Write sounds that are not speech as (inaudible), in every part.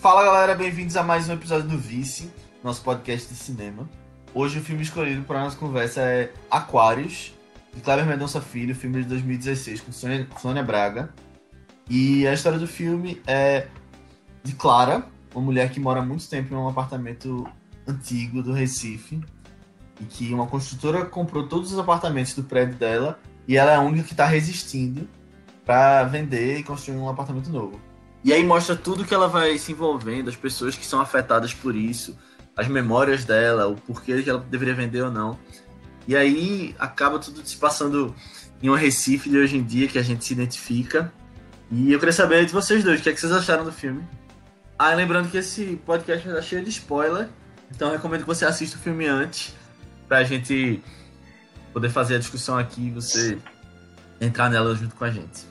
Fala galera, bem-vindos a mais um episódio do Vice, nosso podcast de cinema. Hoje o filme escolhido para nossa conversa é Aquários, de Kleber Mendonça Filho, filme de 2016 com Sônia, Sônia Braga. E a história do filme é de Clara, uma mulher que mora muito tempo em um apartamento antigo do Recife e que uma construtora comprou todos os apartamentos do prédio dela e ela é a única que está resistindo para vender e construir um apartamento novo. E aí mostra tudo que ela vai se envolvendo, as pessoas que são afetadas por isso, as memórias dela, o porquê que ela deveria vender ou não. E aí acaba tudo se passando em um Recife de hoje em dia que a gente se identifica. E eu queria saber de vocês dois, o que, é que vocês acharam do filme? Ah, lembrando que esse podcast estar cheio de spoiler, então eu recomendo que você assista o filme antes, pra gente poder fazer a discussão aqui e você entrar nela junto com a gente.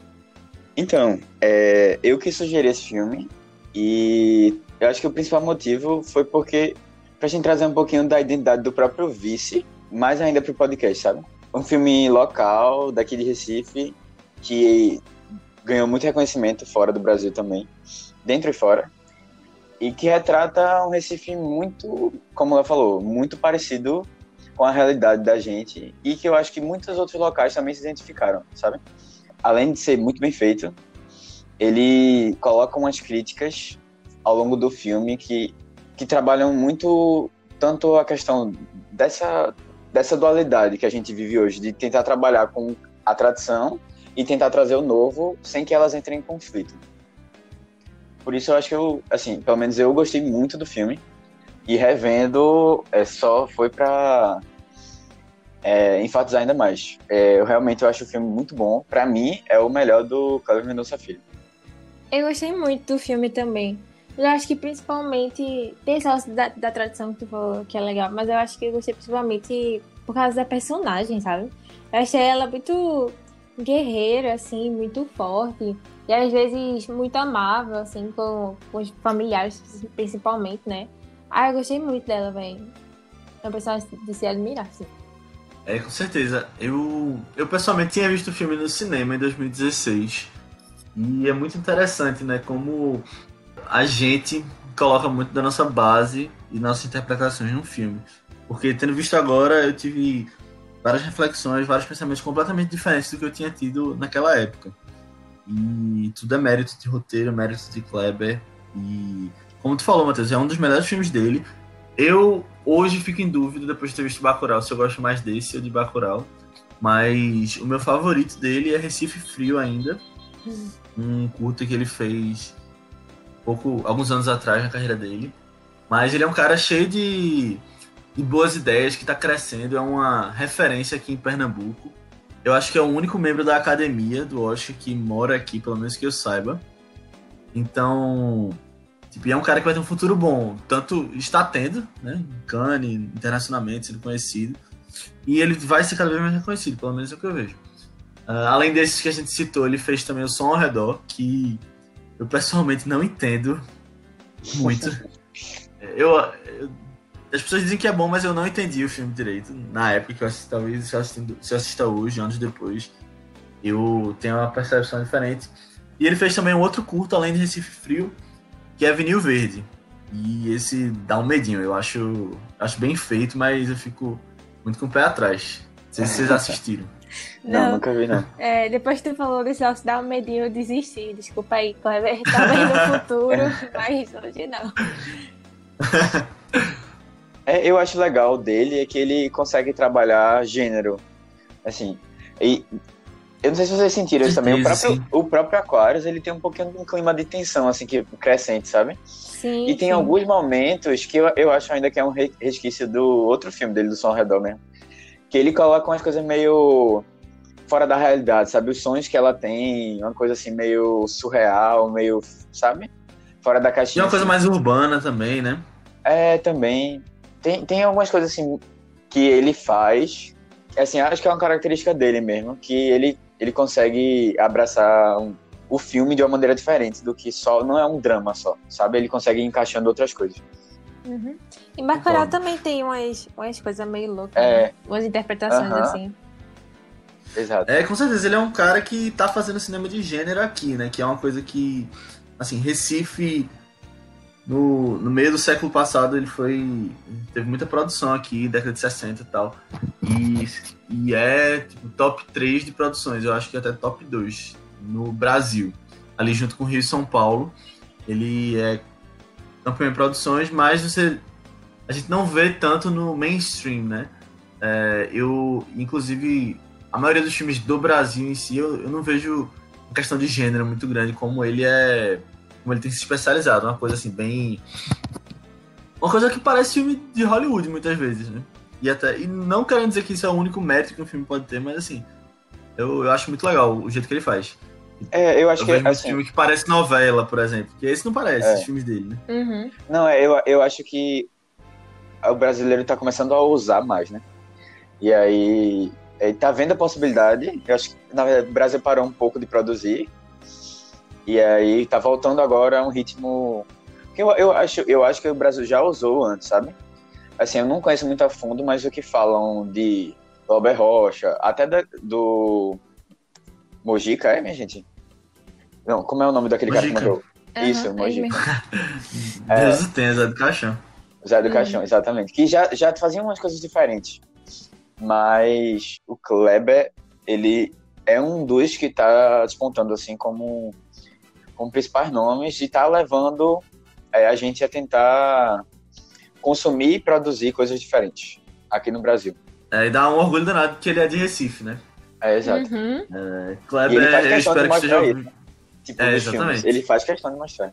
Então, é, eu que sugeri esse filme e eu acho que o principal motivo foi porque pra gente trazer um pouquinho da identidade do próprio vice, mais ainda pro podcast, sabe? Um filme local, daqui de Recife, que ganhou muito reconhecimento fora do Brasil também, dentro e fora, e que retrata um Recife muito, como ela falou, muito parecido com a realidade da gente e que eu acho que muitos outros locais também se identificaram, sabe? Além de ser muito bem feito, ele coloca umas críticas ao longo do filme que, que trabalham muito tanto a questão dessa, dessa dualidade que a gente vive hoje, de tentar trabalhar com a tradição e tentar trazer o novo sem que elas entrem em conflito. Por isso eu acho que eu, assim, pelo menos eu gostei muito do filme e revendo é, só foi para é, enfatizar ainda mais. É, eu realmente eu acho o filme muito bom. Para mim, é o melhor do Cleber Mendonça Filho. Eu gostei muito do filme também. Eu acho que principalmente. Tem esse da, da tradição que tu falou que é legal, mas eu acho que eu gostei principalmente por causa da personagem, sabe? Eu achei ela muito guerreira, assim, muito forte. E às vezes muito amável, assim, com, com os familiares, principalmente, né? Ah, eu gostei muito dela, velho. É uma personagem de se admirar, assim. É, com certeza. Eu, eu pessoalmente tinha visto o filme no cinema em 2016. E é muito interessante, né? Como a gente coloca muito da nossa base e nossas interpretações no filme. Porque tendo visto agora, eu tive várias reflexões, vários pensamentos completamente diferentes do que eu tinha tido naquela época. E tudo é mérito de roteiro, mérito de Kleber. E como tu falou, Matheus, é um dos melhores filmes dele. Eu hoje fico em dúvida, depois de ter visto Bacurau, se eu gosto mais desse ou de Bacurau. Mas o meu favorito dele é Recife Frio ainda. Um curto que ele fez pouco, alguns anos atrás na carreira dele. Mas ele é um cara cheio de, de boas ideias, que está crescendo, é uma referência aqui em Pernambuco. Eu acho que é o único membro da academia do Oscar que mora aqui, pelo menos que eu saiba. Então, Tipo, e é um cara que vai ter um futuro bom. Tanto está tendo, né? Em Cannes, internacionalmente, sendo conhecido. E ele vai ser cada vez mais reconhecido, pelo menos é o que eu vejo. Uh, além desses que a gente citou, ele fez também o Som ao Redor, que eu pessoalmente não entendo muito. (laughs) eu, eu, as pessoas dizem que é bom, mas eu não entendi o filme direito. Na época que eu assisti, talvez se eu, assistindo, se eu assista hoje, anos depois, eu tenho uma percepção diferente. E ele fez também um outro curto, além de Recife Frio, que é vinil verde. E esse dá um medinho, eu acho, acho bem feito, mas eu fico muito com o pé atrás. Não sei se vocês (laughs) assistiram. Não, não, nunca vi, não. É, depois que tu falou desse negócio dá um medinho, eu desisti. Desculpa aí, Clever. (laughs) Talvez no futuro, (laughs) mas hoje não. É, eu acho legal dele é que ele consegue trabalhar gênero. Assim, e eu não sei se vocês sentiram isso também. O próprio, o próprio Aquarius, ele tem um pouquinho de um clima de tensão, assim, que crescente, sabe? Sim. E tem sim. alguns momentos que eu, eu acho ainda que é um resquício do outro filme dele, do Som ao Redor mesmo. Que ele coloca umas coisas meio fora da realidade, sabe? Os sonhos que ela tem, uma coisa assim meio surreal, meio, sabe? Fora da caixinha. E uma coisa mais urbana também, né? É, também. Tem, tem algumas coisas assim que ele faz, assim, acho que é uma característica dele mesmo, que ele ele consegue abraçar um, o filme de uma maneira diferente do que só não é um drama só, sabe? Ele consegue ir encaixando outras coisas. Uhum. Em Bacurau também tem umas, umas coisas meio loucas, É. né? umas interpretações Aham. assim. Exato. É, com certeza, ele é um cara que tá fazendo cinema de gênero aqui, né? Que é uma coisa que, assim, Recife no, no meio do século passado ele foi. Teve muita produção aqui, década de 60 e tal. E, e é tipo, top 3 de produções, eu acho que até top 2 no Brasil. Ali junto com Rio e São Paulo. Ele é campeão em produções, mas você. A gente não vê tanto no mainstream, né? É, eu, inclusive, a maioria dos filmes do Brasil em si, eu, eu não vejo uma questão de gênero muito grande, como ele é como ele tem se especializado, uma coisa assim, bem. Uma coisa que parece filme de Hollywood muitas vezes, né? E, até, e não querendo dizer que isso é o único mérito que um filme pode ter, mas assim, eu, eu acho muito legal o jeito que ele faz. É, eu acho eu que. Vejo Assim, filme que parece novela, por exemplo. Que esse não parece, É. os filmes dele, né? Uhum. Não, é, eu, eu acho que o brasileiro tá começando a usar mais, né? E aí, ele tá vendo a possibilidade. Eu acho que, na verdade, o Brasil parou um pouco de produzir. E aí, tá voltando agora a um ritmo. que eu, eu, acho, eu acho que o Brasil já usou antes, sabe? Assim, eu não conheço muito a fundo, mas o que falam de Robert Rocha, até da- do. Mojica, é, minha gente? Não, como é o nome daquele cara que morreu? Isso, Aham, Mojica. É. Deus o tenha, Zé do Caixão. Zé do Uhum. Caixão, exatamente. Que já, já faziam umas coisas diferentes. Mas o Kleber, ele é um dos que tá despontando assim como, como principais nomes e tá levando é, a gente a tentar consumir e produzir coisas diferentes aqui no Brasil. É, e dá um orgulho danado que ele é de Recife, né? É, exato. Uhum. É, Kleber, ele faz eu questão de espero que mostrar isso. ouvindo. Tipo, É, exatamente. filmes. Ele faz questão de mostrar.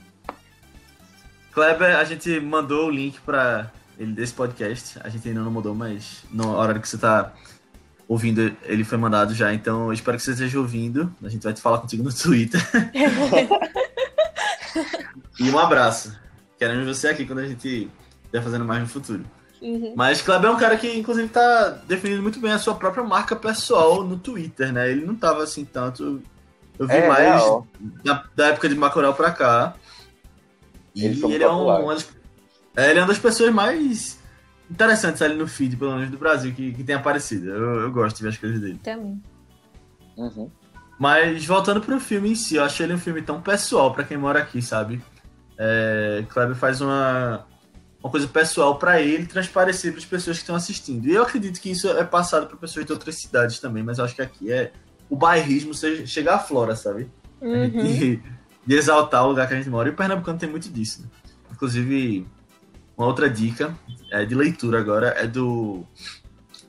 Kleber, a gente mandou o link pra ele desse podcast. A gente ainda não mandou, mas na hora que você tá ouvindo, ele foi mandado já. Então eu espero que você esteja ouvindo. A gente vai te falar contigo no Twitter. (laughs) e um abraço. Queremos você aqui quando a gente estiver fazendo mais no futuro. Uhum. Mas Kleber é um cara que, inclusive, tá definindo muito bem a sua própria marca pessoal no Twitter, né? Ele não tava assim tanto. Eu vi É, mais da, da época de Bacurau pra cá. E Ele ele, foi muito é, um, popular. uma das, é, ele é uma das pessoas mais interessantes ali no feed, pelo menos do Brasil, que, que tem aparecido. Eu, eu gosto de ver as coisas dele. Também. Uhum. Mas voltando pro filme em si, eu achei ele um filme tão pessoal pra quem mora aqui, sabe? É, Kleber faz uma, uma coisa pessoal pra ele transparecer para as pessoas que estão assistindo. E eu acredito que isso é passado para pessoas de outras cidades também, mas eu acho que aqui é o bairrismo se- chega à flora, sabe? Uhum. De, (laughs) de exaltar o lugar que a gente mora. E o Pernambucano tem muito disso. Né? Inclusive, uma outra dica é, de leitura agora é do,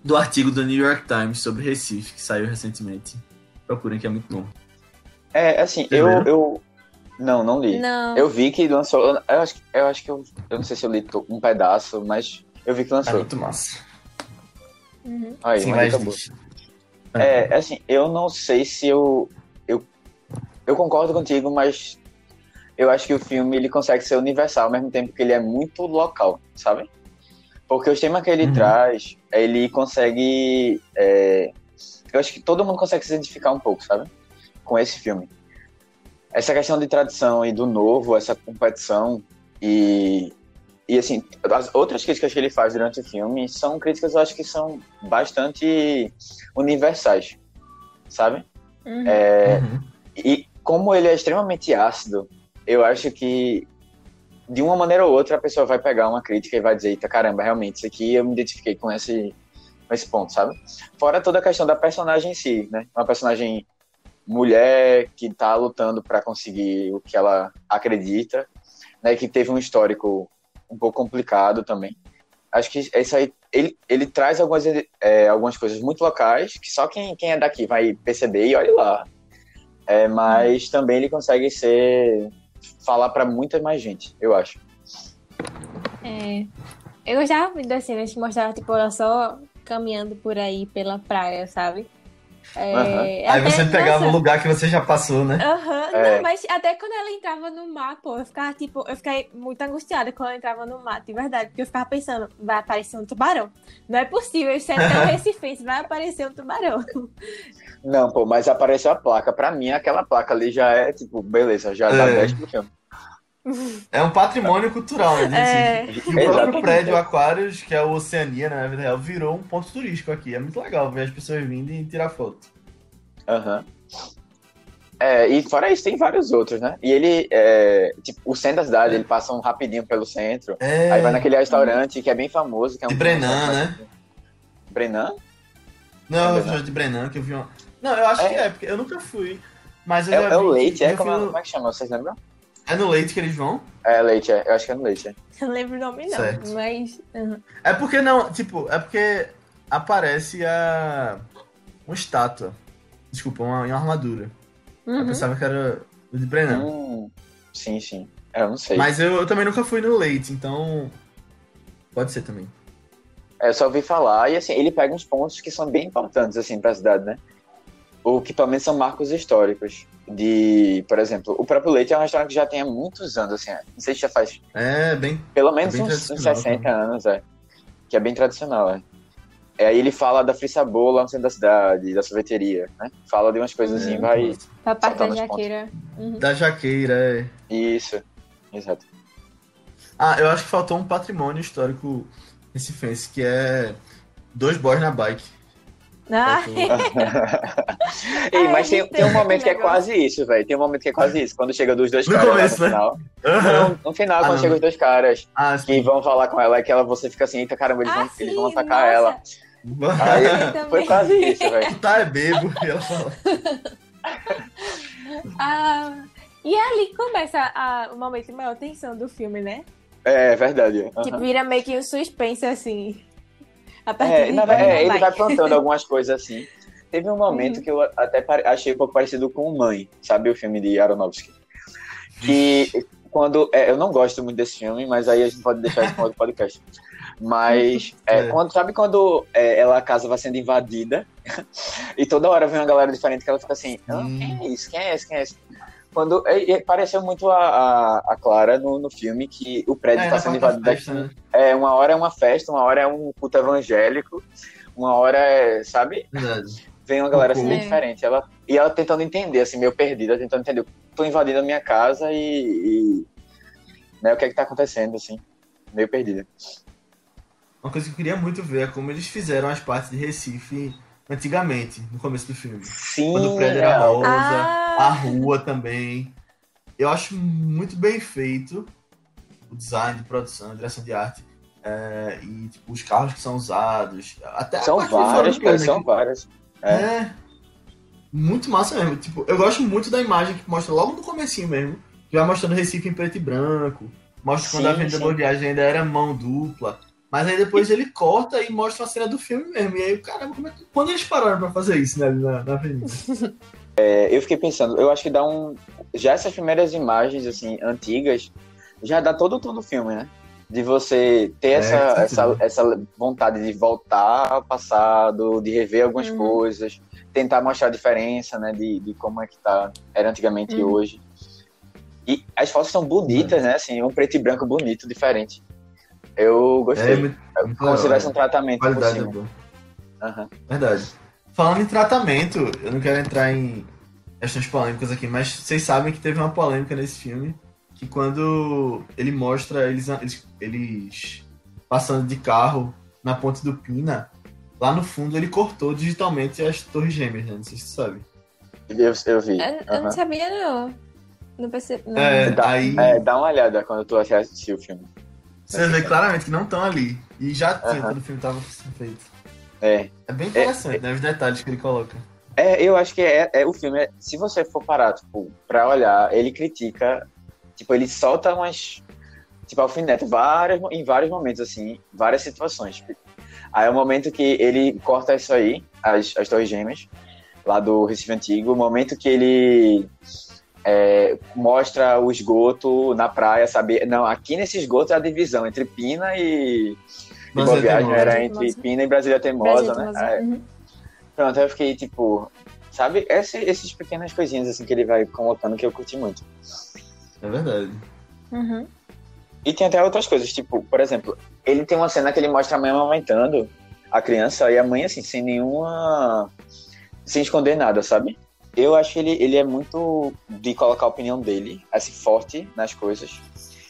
do artigo do New York Times sobre Recife, que saiu recentemente. Procurem que é muito bom. É, assim, eu, eu. Não, não li. Não. Eu vi que lançou. Eu acho, eu acho que eu. Eu não sei se eu li um pedaço, mas eu vi que É lançou. muito massa. Uhum. Aí, Sim, mas diz. É, assim, eu não sei se eu, eu. Eu concordo contigo, mas eu acho que o filme ele consegue ser universal ao mesmo tempo que ele é muito local, sabe? Porque os temas que ele Uhum. traz, ele consegue. é, eu acho que todo mundo consegue se identificar um pouco, sabe? Com esse filme. Essa questão de tradição e do novo, essa competição e. E assim, as outras críticas que ele faz durante o filme são críticas, eu acho que são bastante universais, sabe? Uhum. É, Uhum. e como ele é extremamente ácido, eu acho que de uma maneira ou outra a pessoa vai pegar uma crítica e vai dizer, eita caramba, realmente, isso aqui eu me identifiquei com esse, com esse ponto, sabe? Fora toda a questão da personagem em si, né? Uma personagem mulher que tá lutando para conseguir o que ela acredita, né? Que teve um histórico um pouco complicado também. Acho que isso aí, ele, ele traz algumas, é, algumas coisas muito locais que só quem, quem é daqui vai perceber e olha lá. É, mas também ele consegue ser falar para muita mais gente, eu acho. É. Eu gostava muito das cenas que mostrava, tipo, ela só caminhando por aí pela praia, sabe? É, Aham. Aí você pegava nossa, um lugar que você já passou, né? Aham, É. não, mas até quando ela entrava no mar, pô, eu ficava, tipo, eu fiquei muito angustiada quando ela entrava no mar, de verdade, porque eu ficava pensando, vai aparecer um tubarão. Não é possível, isso é (laughs) tão recifense, vai aparecer um tubarão. Não, pô, mas apareceu a placa. Pra mim, aquela placa ali já é, tipo, beleza, já dá É. 10 pro filme. É um patrimônio cultural, né? de É. E o próprio Exatamente. prédio Aquários, que é o Oceania, né, na vida real, virou um ponto turístico aqui. É muito legal ver as pessoas vindo e tirar foto. Aham. É, e fora isso, tem vários outros, né? E ele, é, tipo, o centro da cidade, ele passa um rapidinho pelo centro. É. Aí vai naquele restaurante que é bem famoso, que é um De Brenan, né? Brenan? Não, é o de Brenan que eu vi uma... Não, eu acho É. que é, porque eu nunca fui. Mas eu É, já é o vi- Leite, é? Como, é no- como é que chama? Vocês lembram? É no Leite que eles vão? É, Leite, é. Eu acho que é no Leite, é. (laughs) Não lembro o nome, não. Certo. Mas. uhum. É porque não, tipo, é porque aparece a. Uma estátua. Desculpa, uma, uma armadura. Eu Uhum. pensava que era o de Brenan. Hum, sim, sim. É, eu não sei. Mas eu, eu também nunca fui no Leite, então. Pode ser também. É, eu só ouvi falar, e assim, ele pega uns pontos que são bem importantes, assim, pra cidade, né? Ou que pelo menos são marcos históricos. De, por exemplo, o próprio Leite é um restaurante que já tem há muitos anos, assim, não sei se já faz É, bem. pelo menos bem uns, uns tradicional, 60 anos, é. Que é bem tradicional, é. É, aí ele fala da Frissabô lá no centro da cidade, da sorveteria, né? Fala de umas coisas assim, é, vai. Pra parte da jaqueira. Uhum. Da jaqueira, é. Isso. Exato. Ah, eu acho que faltou um patrimônio histórico recifense, que é dois boys na bike. Ah, (laughs) Ei, Ah, mas tem, tem um momento que é quase isso, velho. Tem um momento que é quase isso. Quando chega dos dois No caras lá começo, no né? final. Aham. Não, no final, Ah, quando não. chega os dois caras Ah, que vão falar com ela, que ela, você fica assim, eita caramba, eles, ah, vão, sim, eles vão atacar nossa. ela. Aí foi quase isso, velho. Tu tá é bebo, e (laughs) ela fala. (laughs) Ah, e ali começa a- o momento de maior tensão do filme, né? É, é verdade. aham. Que vira meio que um suspense, assim. A partir É, na é, ele vai. vai plantando algumas coisas assim. Teve um momento Uhum. que eu até achei um pouco parecido com Mãe, sabe o filme de Aronofsky? Que quando. é, eu não gosto muito desse filme, mas aí a gente pode deixar isso para outro podcast. Mas, (laughs) é, É. Quando, sabe quando é, ela, a casa vai sendo invadida (laughs) e toda hora vem uma galera diferente que ela fica assim: "Ah, quem é isso? Quem é esse? Quem é esse? Quando, é, é, pareceu muito a, a, a Clara no, no filme que o prédio É, está na sendo quarta invadido daqui. né? É, uma hora é uma festa, uma hora é um culto evangélico, uma hora é, sabe? Verdade. Vem uma galera assim bem É. diferente. Ela, e ela tentando entender, assim, meio perdida, tentando entender. Tô invadindo a minha casa e. e, né, o que é que tá acontecendo, assim. Meio perdida. Uma coisa que eu queria muito ver é como eles fizeram as partes de Recife antigamente, no começo do filme. Sim, Quando o prédio era real. rosa, Ah. a rua também. Eu acho muito bem feito o design de produção, a direção de arte. é, e tipo, os carros que são usados. Até a São várias coisas, são várias. que- é. Muito massa mesmo. Tipo, eu gosto muito da imagem que mostra logo no comecinho mesmo. Que vai mostrando Recife em preto e branco. Mostra quando Sim, a Avenida sim. Bordiagem ainda era mão dupla. Mas aí depois ele corta e mostra uma cena do filme mesmo. E aí, caramba, como é que... quando eles pararam pra fazer isso, né, na, na avenida? (laughs) É, eu fiquei pensando, eu acho que dá um. Já essas primeiras imagens, assim, antigas, já dá todo o tom do filme, né? De você ter É, essa, essa, essa vontade de voltar ao passado, de rever algumas Uhum. coisas, tentar mostrar a diferença, né? De, de como é que tá, era antigamente e Uhum. hoje. E as fotos são bonitas, né? Assim, um preto e branco bonito, diferente. Eu gostei. É, muito, muito Como se tivesse um tratamento é. por Qualidade é cima. Aham. Verdade. Falando em tratamento, eu não quero entrar em questões polêmicas aqui, mas vocês sabem que teve uma polêmica nesse filme, que quando ele mostra eles, eles, eles passando de carro na ponte do Pina, lá no fundo ele cortou digitalmente as torres gêmeas, né? Não sei se você sabe. Eu, eu vi. Eu, eu Aham. não sabia, não. Não percebi. Não. É, Dá, aí é, dá uma olhada quando tu assistir o filme. Você vê claramente que não estão ali. E já tinha Aham. quando o filme tava sendo feito. É. É bem interessante, né? Os detalhes que ele coloca. É, eu acho que é, é o filme. é- se você for parar, tipo, pra olhar, ele critica. Tipo, ele solta umas. Tipo, alfinete várias, em vários momentos, assim, várias situações. Aí é o momento que ele corta isso aí, as, as Torres Gêmeas, lá do Recife Antigo. O momento que ele é, mostra o esgoto na praia, sabe? Não, aqui nesse esgoto é a divisão entre Pina e. e Mas Boa é Viagem era entre. Pina e Brasília Teimosa, Brasil, né? É. uhum. Pronto, eu fiquei tipo, sabe? Esse, esses pequenas coisinhas assim que ele vai colocando que eu curti muito. É verdade. Uhum. E tem até outras coisas, tipo, por exemplo, ele tem uma cena que ele mostra a mãe amamentando a criança e a mãe, assim, sem nenhuma. sem esconder nada, sabe? Eu acho que ele, ele é muito de colocar a opinião dele, assim, forte nas coisas.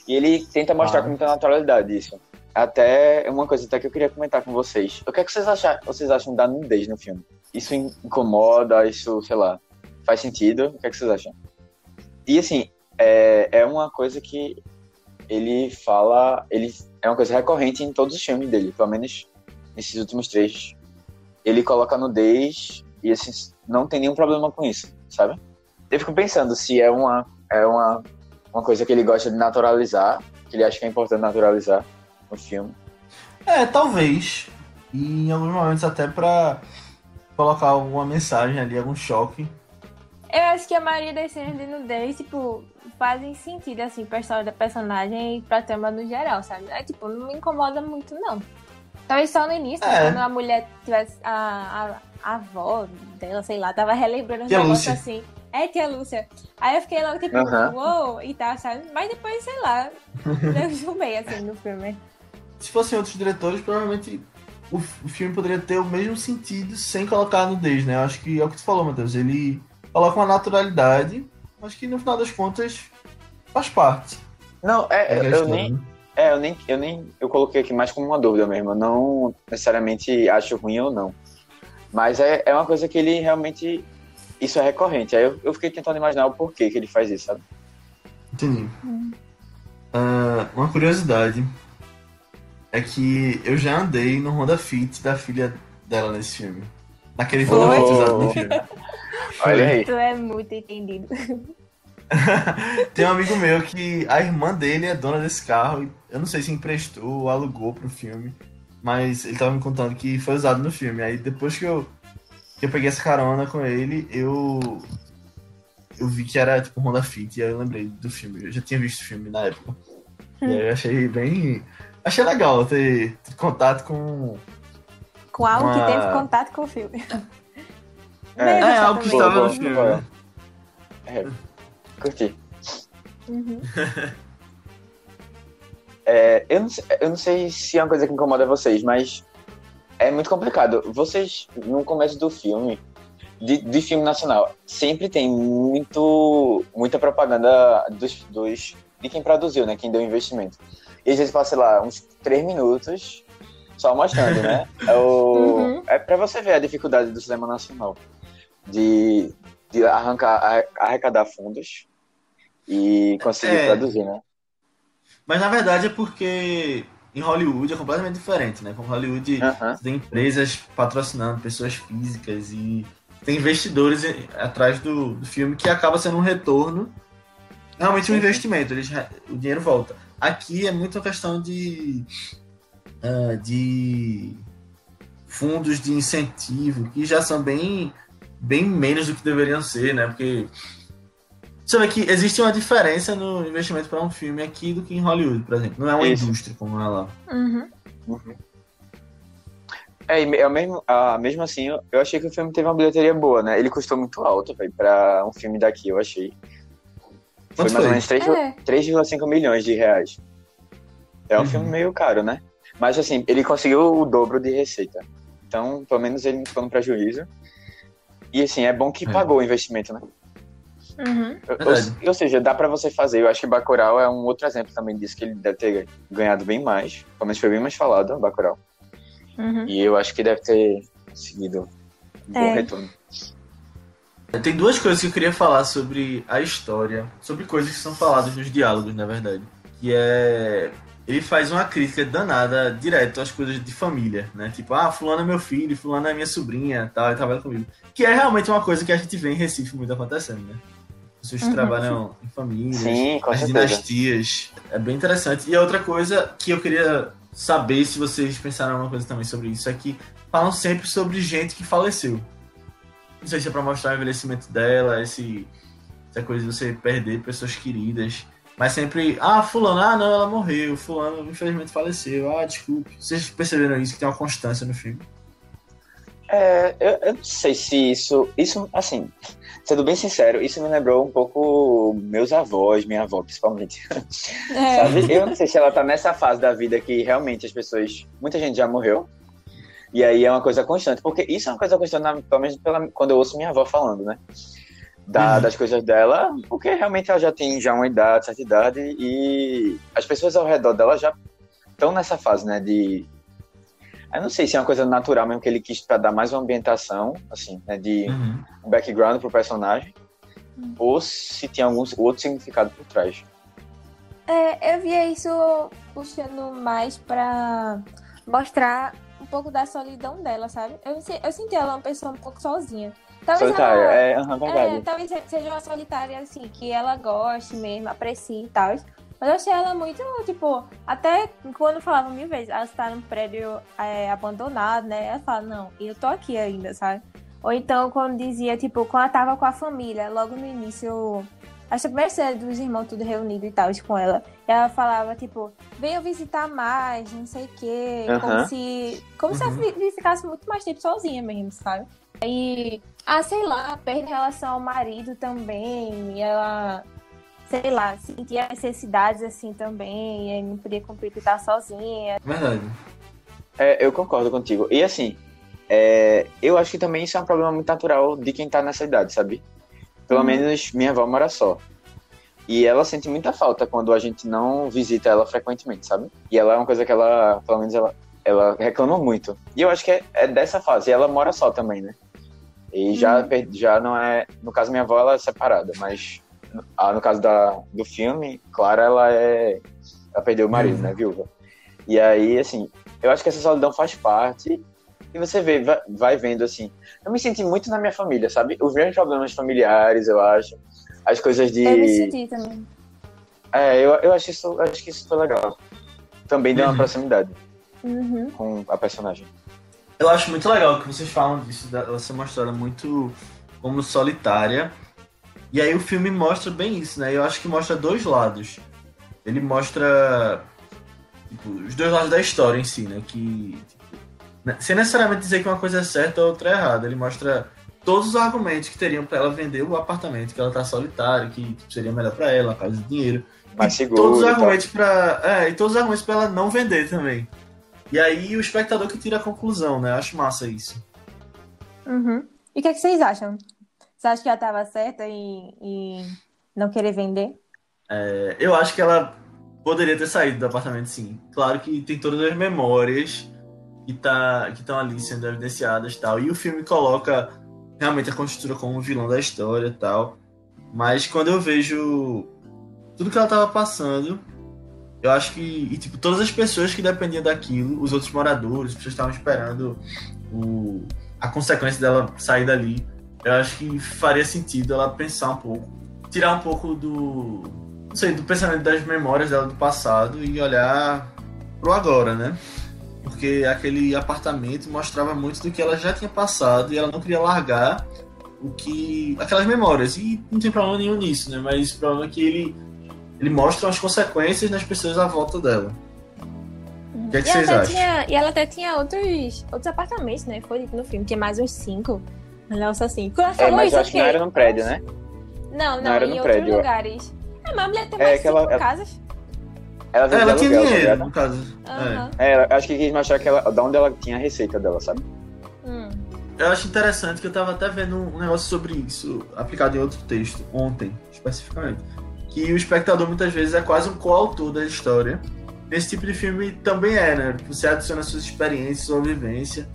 E ele tenta mostrar Ah. com muita naturalidade isso. Até uma coisa até que eu queria comentar com vocês. O que é que vocês acham, vocês acham da nudez no filme? Isso in- incomoda, isso, sei lá. faz sentido. O que, é que vocês acham? E assim, é, é uma coisa que ele fala, ele é uma coisa recorrente em todos os filmes dele, pelo menos nesses últimos três. Ele coloca nudez e assim, não tem nenhum problema com isso, sabe? Eu fico pensando se é uma, é uma, uma coisa que ele gosta de naturalizar, que ele acha que é importante naturalizar no filme. É, talvez. E em alguns momentos até pra colocar alguma mensagem ali, algum choque. Eu acho que a maioria das cenas de nudez, tipo, fazem sentido, assim, pra história da personagem e pra trama no geral, sabe? É, tipo, não me incomoda muito, não. Talvez só no início, É. quando a mulher tivesse. A, a, a avó dela, sei lá, tava relembrando um negócio assim. É, tia Lúcia. Aí eu fiquei logo, tipo, Aham. uou, e tal, sabe? Mas depois, sei lá, (laughs) eu jumei, assim, no filme. Se fossem outros diretores, provavelmente o, o filme poderia ter o mesmo sentido sem colocar nudez, né? Eu acho que é o que tu falou, Matheus. Ele coloca uma naturalidade, mas que no final das contas faz parte. Não, é, É, eu, nem, né? É, eu nem, eu nem, eu coloquei aqui mais como uma dúvida mesmo. Eu não necessariamente acho ruim ou não. Mas é, é uma coisa que ele realmente, isso é recorrente. Aí eu, eu fiquei tentando imaginar o porquê que ele faz isso, sabe? Entendi. Hum. Ah, uma curiosidade é que eu já andei no Honda Fit da filha dela nesse filme. Naquele Foi? Honda Fit usado no filme. Olha aí. Tu é muito entendido. (laughs) Tem um amigo meu que a irmã dele é dona desse carro. e Eu não sei se emprestou ou alugou pro filme. Mas ele tava me contando que foi usado no filme. Aí depois que eu, que eu peguei essa carona com ele, eu. Eu vi que era tipo Honda Fit. E aí eu lembrei do filme. Eu já tinha visto o filme na época. E aí eu achei bem. Achei legal ter, ter contato com. Com algo que Uma- teve contato com o filme. É, É, algo que estava no filme. É, curti. Uhum. (laughs) É, eu, não sei, eu não sei se é uma coisa que incomoda vocês, mas é muito complicado. Vocês, no começo do filme, de, de filme nacional, sempre tem muito, muita propaganda dos, dos, de quem produziu, né? Quem deu investimento. E às vezes passa, sei lá, uns três minutos só mostrando, né? (laughs) É, o, Uhum. é pra você ver a dificuldade do cinema nacional de, de arrancar, arre- arrecadar fundos e conseguir É. produzir, né? Mas na verdade é porque em Hollywood é completamente diferente, né? Com Hollywood tem empresas patrocinando, pessoas físicas e tem investidores atrás do, do filme que acaba sendo um retorno, realmente um investimento, eles, o dinheiro volta. Aqui é muito uma questão de, ah, de fundos de incentivo que já são bem, bem menos do que deveriam ser, né? Porque você vê que existe uma diferença no investimento para um filme aqui do que em Hollywood, por exemplo. Não é uma Isso. indústria como é lá. Uhum. É, e é o mesmo, ah, mesmo assim, eu, eu achei que o filme teve uma bilheteria boa, né? Ele custou muito alto, velho, pra um filme daqui, eu achei. Foi Quanto mais ou foi? menos 3 É. 3,5 milhões de reais. É um Uhum. filme meio caro, né? Mas assim, ele conseguiu o dobro de receita. Então, pelo menos ele não ficou no prejuízo. E assim, é bom que É. pagou o investimento, né? Uhum. Ou, ou seja, dá pra você fazer. Eu acho que Bacurau é um outro exemplo também disso, que ele deve ter ganhado bem mais. Pelo menos foi bem mais falado, Bacurau. Uhum. E eu acho que deve ter conseguido um bom É. retorno. Tem duas coisas que eu queria falar sobre a história, sobre coisas que são faladas nos diálogos, na verdade. Que é. Ele faz uma crítica danada direto às coisas de família, né? Tipo, ah, fulano é meu filho, fulano é minha sobrinha, tal, e trabalha comigo. Que é realmente uma coisa que a gente vê em Recife muito acontecendo, né? Pessoas que Uhum. trabalham em famílias, Sim, as dinastias. É bem interessante. E a outra coisa que eu queria saber se vocês pensaram alguma coisa também sobre isso é que falam sempre sobre gente que faleceu. Não sei se é pra mostrar o envelhecimento dela, esse, essa coisa de você perder pessoas queridas. Mas sempre, ah, fulano, ah não, ela morreu, fulano infelizmente faleceu, ah, desculpe. Vocês perceberam isso, que tem uma constância no filme? É, eu, eu não sei se isso. Isso, assim, sendo bem sincero, isso me lembrou um pouco meus avós, minha avó, principalmente. É. (laughs) Sabe? Eu não sei se ela tá nessa fase da vida que realmente as pessoas. Muita gente já morreu. E aí é uma coisa constante. Porque isso é uma coisa constante, na- pelo menos pela, quando eu ouço minha avó falando, né? Da- Uhum. Das coisas dela, porque realmente ela já tem já uma idade, certa idade, e as pessoas ao redor dela já estão nessa fase, né? De Eu não sei se é uma coisa natural mesmo que ele quis para dar mais uma ambientação, assim, né, de Uhum. um background pro personagem, Hum. ou se tem algum outro significado por trás. É, eu via isso puxando mais pra mostrar um pouco da solidão dela, sabe? Eu, eu senti ela uma pessoa um pouco sozinha. Talvez Solitária, ela, é, aham, é, verdade. talvez seja uma solitária, assim, que ela goste mesmo, aprecie e tal. Mas eu achei ela muito, tipo, até quando falava mil vezes, ela está num prédio é, abandonado, né? Ela fala, não, eu tô aqui ainda, sabe? Ou então quando dizia, tipo, quando ela tava com a família, logo no início, acho que a primeira cena dos irmãos tudo reunido e tal, com ela, ela falava, tipo, venham visitar mais, não sei o quê, como Aham. se. Como se ela Uhum. fi- ficasse muito mais tempo sozinha mesmo, sabe? E, ah, sei lá, perde relação ao marido também, e ela, sei lá, sentia necessidades assim também, e aí não podia cumprir que tá sozinha. Verdade. É, eu concordo contigo. E assim, é, eu acho que também isso é um problema muito natural de quem tá nessa idade, sabe? Pelo Uhum. menos minha avó mora só. E ela sente muita falta quando a gente não visita ela frequentemente, sabe? E ela é uma coisa que ela, pelo menos ela, ela reclama muito. E eu acho que é, é dessa fase. E ela mora só também, né? E já, Uhum. já não é. No caso, minha avó ela é separada, mas ah, no caso da, do filme, Clara, ela é. Ela perdeu o marido, Uhum. né? Viúva. E aí, assim, eu acho que essa solidão faz parte. E você vê, vai, vai vendo assim. Eu me senti muito na minha família, sabe? Os mesmos problemas familiares, eu acho. As coisas de. Eu me senti também. É, eu, eu acho, isso, acho que isso foi legal. Também deu uma Uhum. proximidade Uhum. com a personagem. Eu acho muito legal que vocês falam disso, ser uma história muito como solitária. E aí o filme mostra bem isso, né? Eu acho que mostra dois lados. Ele mostra tipo, os dois lados da história em si, né? Que tipo, sem necessariamente dizer que uma coisa é certa ou outra é errada. Ele mostra todos os argumentos que teriam para ela vender o apartamento, que ela tá solitária, que tipo, seria melhor para ela, uma casa de dinheiro. Mais E seguro. Todos os e argumentos para, é, e todos os argumentos para ela não vender também. E aí o espectador que tira a conclusão, né? Eu acho massa isso. Uhum. E o que, é que vocês acham? Você acha que ela tava certa em, em não querer vender? É, eu acho que ela poderia ter saído do apartamento, sim. Claro que tem todas as memórias que tá, estão ali sendo evidenciadas tal. E o filme coloca realmente a construtora como vilão da história tal. Mas quando eu vejo tudo que ela tava passando, eu acho que, e, tipo, todas as pessoas que dependiam daquilo, os outros moradores, as pessoas estavam esperando o, a consequência dela sair dali, eu acho que faria sentido ela pensar um pouco, tirar um pouco do, não sei, do pensamento das memórias dela do passado e olhar pro agora, né? Porque aquele apartamento mostrava muito do que ela já tinha passado e ela não queria largar o que aquelas memórias e não tem problema nenhum nisso, né? Mas o problema é que ele ele mostra as consequências nas pessoas à volta dela. O que, é que e, vocês acham? tinha, e ela até tinha outros, outros apartamentos, né? Foi no filme, tinha mais uns cinco. Nossa, assim. Quando ela É, mas isso, eu acho que não era no prédio, né? Não, não, Não era em outros prédio. lugares. É, mas a mulher tem É mais cinco ela- casas. Ela, É, ela tinha aluguel, tá dinheiro, no caso. É. Aham. É, ela- acho que quis mostrar que ela, da onde ela tinha a receita dela, sabe? Hum. Eu acho interessante que eu tava até vendo um negócio sobre isso, aplicado em outro texto, ontem, especificamente. Que o espectador muitas vezes é quase um coautor da história. Nesse tipo de filme também é, né? Você adiciona suas experiências, sua vivência.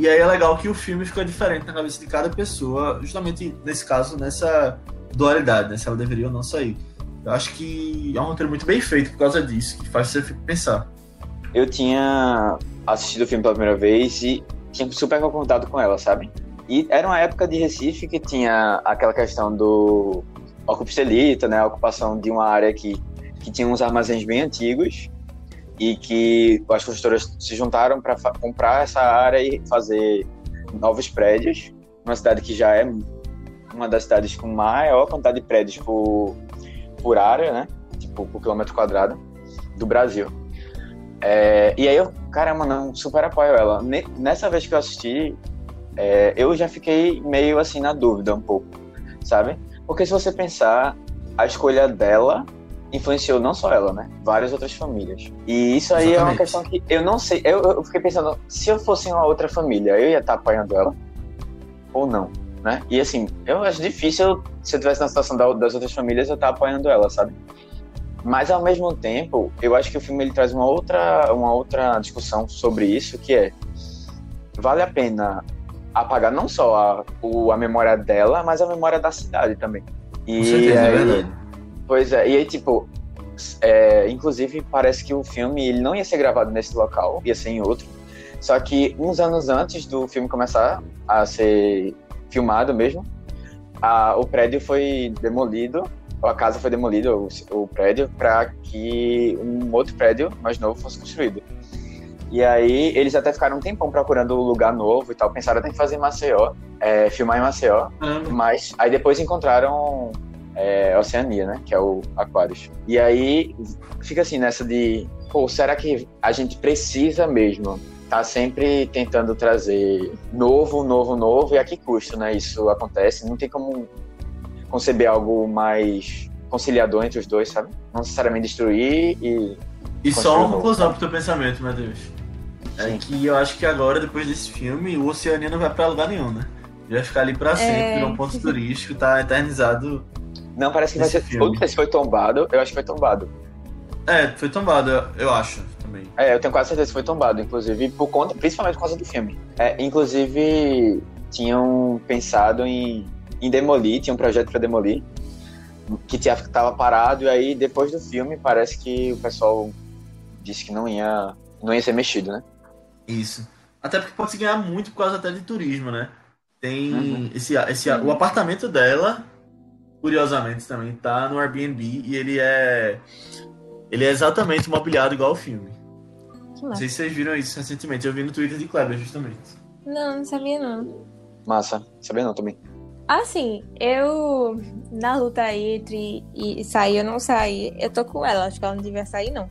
E aí é legal que o filme fica diferente na cabeça de cada pessoa, justamente nesse caso, nessa dualidade, né? Se ela deveria ou não sair. Eu acho que é um roteiro muito bem feito por causa disso, que faz você pensar. Eu tinha assistido o filme pela primeira vez e tinha super concordado com ela, sabe? E era uma época de Recife que tinha aquela questão do ocupacelita, né? A ocupação de uma área que, que tinha uns armazéns bem antigos e que as construtoras se juntaram para comprar essa área e fazer novos prédios. Uma cidade que já é uma das cidades com maior quantidade de prédios por, por área, né? Tipo, por quilômetro quadrado do Brasil. É, e aí eu, caramba, não, super apoio ela. Ne- Nessa vez que eu assisti, é, eu já fiquei meio assim na dúvida um pouco, sabe? Porque se você pensar, a escolha dela influenciou não só ela, né? Várias outras famílias. E isso aí é uma Exatamente. questão que eu não sei. Eu, eu fiquei pensando, se eu fosse uma outra família, eu ia estar apoiando ela ou não, né? E assim, eu acho difícil se eu tivesse na situação da- das outras famílias eu estar apoiando ela, sabe? Mas ao mesmo tempo, eu acho que o filme ele traz uma outra, uma outra discussão sobre isso, que é vale a pena apagar não só a, o, a memória dela, mas a memória da cidade também. E Com certeza, é aí, é verdade. Pois é, e aí, tipo, é, inclusive parece que o filme ele não ia ser gravado nesse local, ia ser em outro. Só que uns anos antes do filme começar a ser filmado mesmo, a, o prédio foi demolido, a casa foi demolida, o, o prédio, para que um outro prédio mais novo fosse construído. E aí eles até ficaram um tempão procurando um lugar novo e tal, pensaram até em fazer em Maceió, é, filmar em Maceió, uhum. mas aí depois encontraram é, Oceania, né, que é o Aquarius. E aí fica assim nessa de, pô, será que a gente precisa mesmo tá sempre tentando trazer novo, novo, novo, e a que custo, né? Isso acontece. Não tem como conceber algo mais conciliador entre os dois, sabe? Não necessariamente destruir e. E só uma conclusão pro teu pensamento, meu Deus. É que eu acho que agora, depois desse filme, o Oceania não vai pra lugar nenhum, né? Ele vai ficar ali pra sempre, é... virou um ponto turístico, tá eternizado. Não, parece que vai ser. Filme. Não sei se foi tombado, eu acho que foi tombado. É, foi tombado, eu acho também. É, eu tenho quase certeza que foi tombado, inclusive, por conta, principalmente por causa do filme. É, inclusive, tinham pensado em, em demolir, tinha um projeto para demolir, que tava parado, e aí, depois do filme, parece que o pessoal disse que não ia, não ia ser mexido, né? Isso. Até porque pode se ganhar muito por causa até de turismo, né? Tem uhum. esse, esse, o apartamento dela, curiosamente também, tá no Airbnb e ele é ele é exatamente mobiliado igual ao filme. Não sei se vocês viram isso recentemente. Eu vi no Twitter de Kleber, justamente. Não, não sabia não. Massa. Sabia não também. Assim, eu na luta aí entre e sair ou não sair, eu tô com ela. Acho que ela não devia sair, não.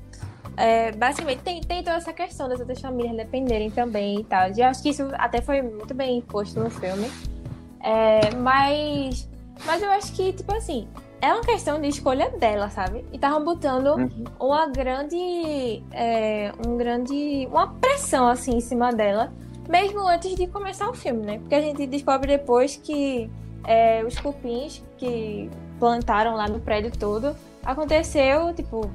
É, basicamente, tem, tem toda essa questão das outras famílias dependerem também e tal. E eu acho que isso até foi muito bem posto no filme. É, mas, mas eu acho que, tipo assim, é uma questão de escolha dela, sabe? E estavam botando uhum. uma grande. É, um grande. uma pressão assim em cima dela, mesmo antes de começar o filme, né? Porque a gente descobre depois que é, os cupins que plantaram lá no prédio todo aconteceu, tipo,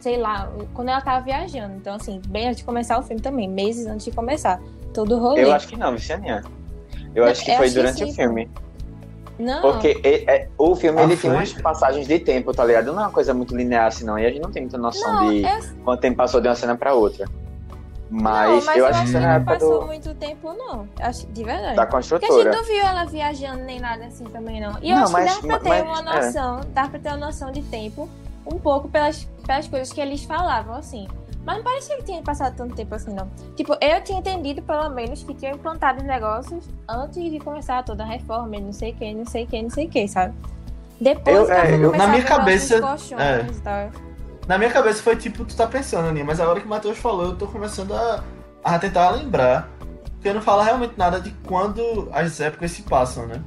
sei lá, quando ela tava viajando. Então, assim, bem antes de começar o filme também, meses antes de começar. Todo o rolê. Eu acho que não, Vicianinha. Eu acho que foi durante o filme. Não. Porque é, é, o filme ah, ele tem umas passagens de tempo, tá ligado? Não é uma coisa muito linear assim, não. E a gente não tem muita noção não, de eu... quanto tempo passou de uma cena pra outra. Mas, não, mas eu, acho que não é passou do... muito tempo, não. Acho, de verdade. Da construtora. Porque a gente não viu ela viajando nem nada assim também, não. E eu não, acho mas, que dá pra ter mas, uma é. noção, é. dá pra ter uma noção de tempo um pouco pelas, pelas coisas que eles falavam, assim. Mas não parecia que tinha passado tanto tempo assim, não. Tipo, eu tinha entendido, pelo menos, que tinham implantado os negócios antes de começar toda a reforma, não sei o que, não sei o que, não sei o que, sabe? Depois eu, é, eu, na minha cabeça. É. Na minha cabeça foi tipo, tu tá pensando, Aninha, mas agora que o Matheus falou, eu tô começando a, a tentar lembrar. Porque não fala realmente nada de quando as épocas se passam, né?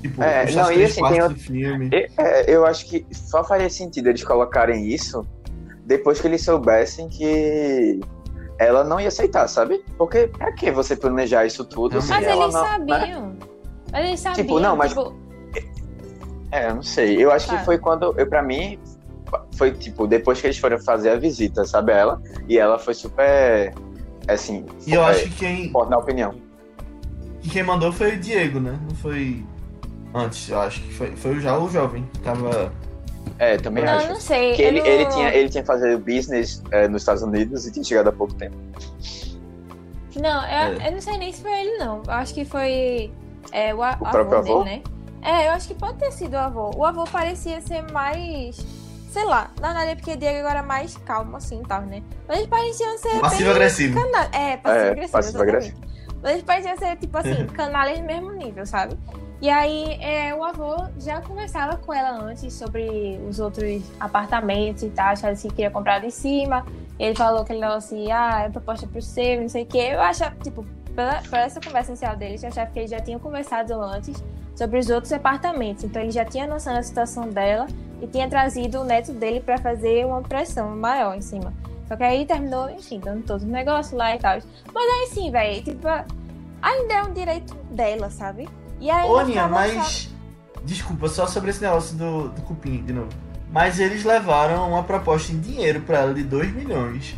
Tipo, é, não, e assim, tem outro... filme. É, eu acho que só faria sentido eles colocarem isso depois que eles soubessem que ela não ia aceitar, sabe? Porque pra que você planejar isso tudo? Mas eles não, sabiam. Né? Mas eles sabiam. Tipo, não, mas. Tipo... É, eu não sei. Eu acho que foi quando. Eu, pra mim, foi tipo, depois que eles foram fazer a visita, sabe? Ela. E ela foi super. Assim. E eu acho que quem. Na opinião. E quem mandou foi o Diego, né? Não foi. Antes, eu acho que foi, foi já o jovem. Tava é, também não, acho. Não, sei. Que ele, não... ele, tinha, ele tinha fazer business é, nos Estados Unidos e tinha chegado há pouco tempo. Não, eu, é. eu não sei nem se foi ele, não. Eu acho que foi é, o, o avô próprio avô, dele, né? É, eu acho que pode ter sido o avô. O avô parecia ser mais. Sei lá, na verdade é porque Diego agora é mais calmo, assim, tal, né? Mas eles pareciam ser. Passivo-agressivo. Cana... É, passivo-agressivo. É, passivo-agressivo. Mas eles pareciam ser, tipo assim, (laughs) canalhas do mesmo nível, sabe? E aí é, o avô já conversava com ela antes sobre os outros apartamentos e tal, achava que queria comprar de cima. Ele falou que ele falou assim, ah, é proposta pro seu, não sei o quê. Eu acho, tipo, pela, pela essa conversa inicial deles, eu achava que eles já tinham conversado antes sobre os outros apartamentos. Então ele já tinha noção da situação dela e tinha trazido o neto dele para fazer uma pressão maior em cima. Só que aí terminou, enfim, dando todos os negócios lá e tal. Mas aí sim, velho, tipo, ainda é um direito dela, sabe? E aí mas. Desculpa, só sobre esse negócio do, do cupim, de novo. mas eles levaram uma proposta em dinheiro para ela de 2 milhões.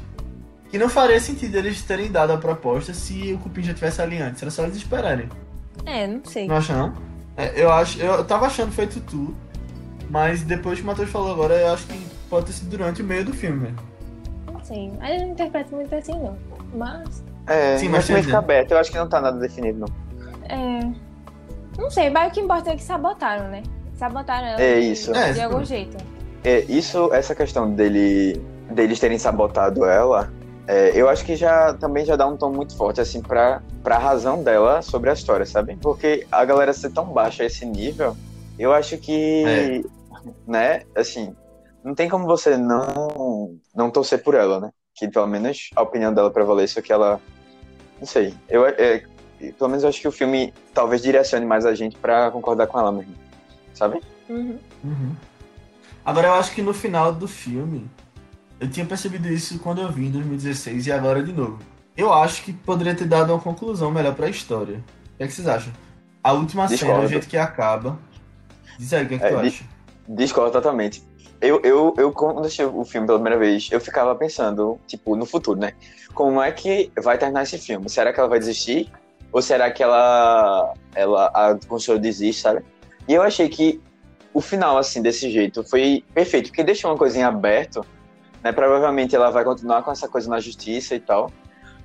Que não faria sentido eles terem dado a proposta se o Cupim já tivesse ali antes. Era só eles esperarem. É, não sei. Não acha não? É, eu acho. Eu tava achando que foi Tutu. Mas depois que o Matheus falou agora, eu acho que pode ter sido durante o meio do filme. Não sei. Aí eu não interpreto muito assim, não. Mas. É, Sim, Sim, mas mas também tem- fica aberto. Eu acho que não tá nada definido, não. É. Não sei, mas o que importa é que sabotaram, né? Sabotaram ela É de, isso. de É, isso algum jeito. É, isso, essa questão dele, deles terem sabotado ela, é, eu acho que já também já dá um tom muito forte, assim, pra, pra razão dela sobre a história, sabe? Porque a galera ser tão baixa a esse nível, eu acho que, né, assim, não tem como você não, não torcer por ela, né? Que pelo menos a opinião dela prevaleça, que ela, não sei, eu, é, pelo menos eu acho que o filme talvez direcione mais a gente pra concordar com ela mesmo, sabe? Uhum. Uhum. Agora eu acho que no final do filme, eu tinha percebido isso quando eu vi em 2016 e agora de novo. Eu acho que poderia ter dado uma conclusão melhor pra história. O que, é que vocês acham? A última cena, Discordo. o jeito que acaba. Diz aí o que, é que É, tu acha. Discordo totalmente. Eu, eu, eu, quando assisti o filme pela primeira vez, eu ficava pensando, tipo, no futuro, né? Como é que vai terminar esse filme? Será que ela vai desistir? Ou será que ela, ela a construtora desiste, sabe? E eu achei que o final, assim, desse jeito, foi perfeito, porque deixou uma coisinha aberta, né? Provavelmente ela vai continuar com essa coisa na justiça e tal,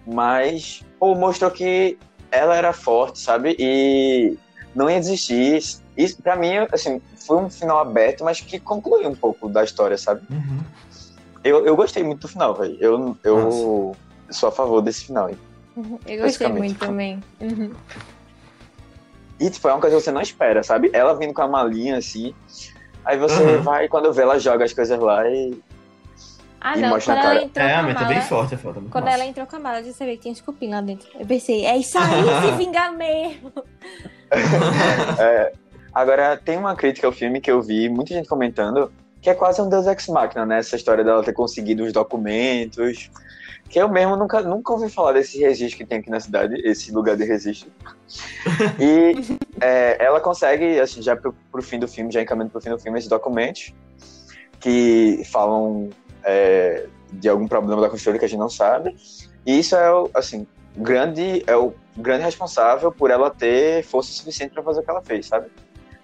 mas, pô, mostrou que ela era forte, sabe? E não ia desistir. Isso, pra mim, assim, foi um final aberto, mas que concluiu um pouco da história, sabe? Uhum. Eu, eu gostei muito do final, velho. Eu, eu sou a favor desse final aí. Uhum. Eu gostei muito também. Uhum. E, tipo, é uma coisa que você não espera, sabe? Ela vindo com a malinha, assim. Aí você Uhum. vai, quando vê, ela joga as coisas lá e. Ah, E não. mostra Quando ela cara. entrou É, com a a meta é mala... bem forte, é foda. muito Quando massa. ela entrou com a mala, você vê que tinha cupim lá dentro. Eu pensei, é isso aí, (laughs) se vingar mesmo. (laughs) É, agora, tem uma crítica ao filme que eu vi, muita gente comentando, que é quase um Deus Ex Machina, né? Essa história dela ter conseguido os documentos. Que eu mesmo nunca, nunca ouvi falar desse registro que tem aqui na cidade, esse lugar de registro. (laughs) E é, ela consegue, assim, já pro, pro fim do filme, já encaminhando pro fim do filme, esses documentos que falam é, de algum problema da construtora que a gente não sabe. E isso é, o, assim, grande, é o grande responsável por ela ter força suficiente para fazer o que ela fez, sabe?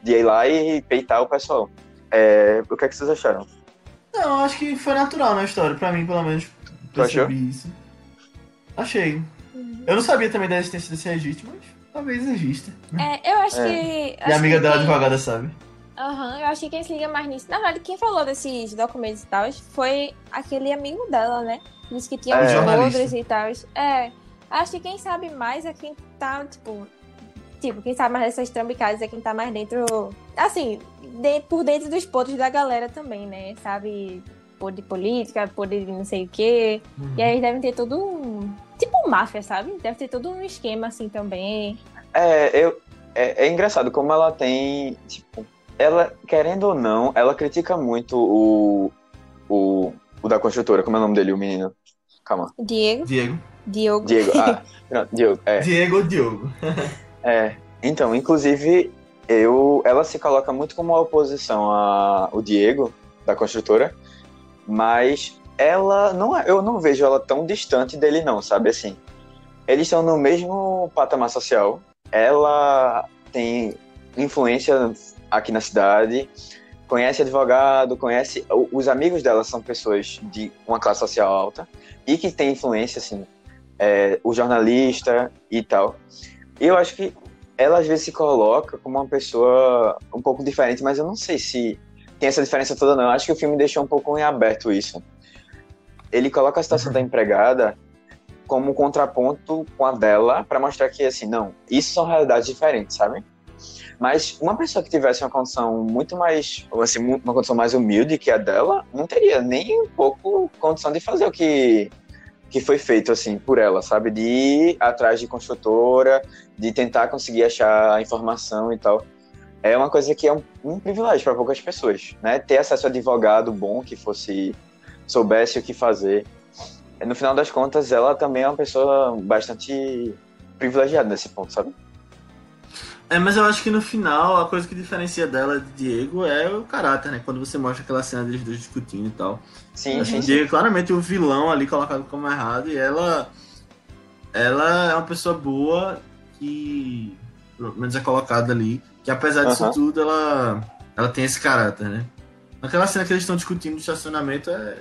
De ir lá e peitar o pessoal. É, o que é que vocês acharam? Não, acho que foi natural na história, pra mim, pelo menos. Tu achou? Isso. Achei. Eu não sabia também da existência desse registro, mas talvez exista. É, eu acho É. que. E a amiga que dela advogada sabe. Aham, eu acho que quem se liga mais nisso. Na verdade, quem falou desses documentos e tal foi aquele amigo dela, né? Disse que tinha É. podres e tal. É. Acho que quem sabe mais é quem tá, tipo. Tipo, quem sabe mais dessas trambicadas é quem tá mais dentro. Assim, de- por dentro dos podres da galera também, né? Sabe? Podre de política, podre de não sei o quê. E aí devem ter todo um. Tipo máfia, sabe? Deve ter todo um esquema assim também. É, eu, é, é engraçado como ela tem, tipo, ela, querendo ou não, ela critica muito o, o, o da construtora, como é o nome dele, o menino? Calma. Diego. Diego. Diogo. Diego. Ah, (laughs) não, Diego, é. Diego ou Diogo? (laughs) É, então, inclusive, eu, ela se coloca muito como uma oposição ao Diego, da construtora, mas ela não é- eu não vejo ela tão distante dele não, sabe assim. Eles estão no mesmo patamar social. Ela tem influência aqui na cidade, conhece advogado, conhece os amigos dela são pessoas de uma classe social alta e que tem influência assim, é, o jornalista e tal. E eu acho que ela às vezes se coloca como uma pessoa um pouco diferente, mas eu não sei se tem essa diferença toda não. Eu acho que o filme deixou um pouco em aberto isso. Ele coloca a situação da empregada como um contraponto com a dela para mostrar que assim, não, isso são realidades diferentes, sabe? Mas uma pessoa que tivesse uma condição muito mais, assim, uma condição mais humilde que a dela, não teria nem um pouco condição de fazer o que que foi feito assim por ela, sabe? De ir atrás de construtora, de tentar conseguir achar a informação e tal. É uma coisa que é um, um privilégio para poucas pessoas, né? Ter acesso a advogado bom que fosse soubesse o que fazer. No final das contas, ela também é uma pessoa bastante privilegiada nesse ponto, sabe? É, mas eu acho que no final a coisa que diferencia dela de Diego é o caráter, né? Quando você mostra aquela cena deles dois discutindo e tal. Sim, Assim, sim, sim. Diego é claramente o vilão ali colocado como errado e ela ela é uma pessoa boa que pelo menos é colocada ali, que apesar disso Aham. tudo ela ela tem esse caráter, né? Naquela cena que eles estão discutindo no estacionamento, é,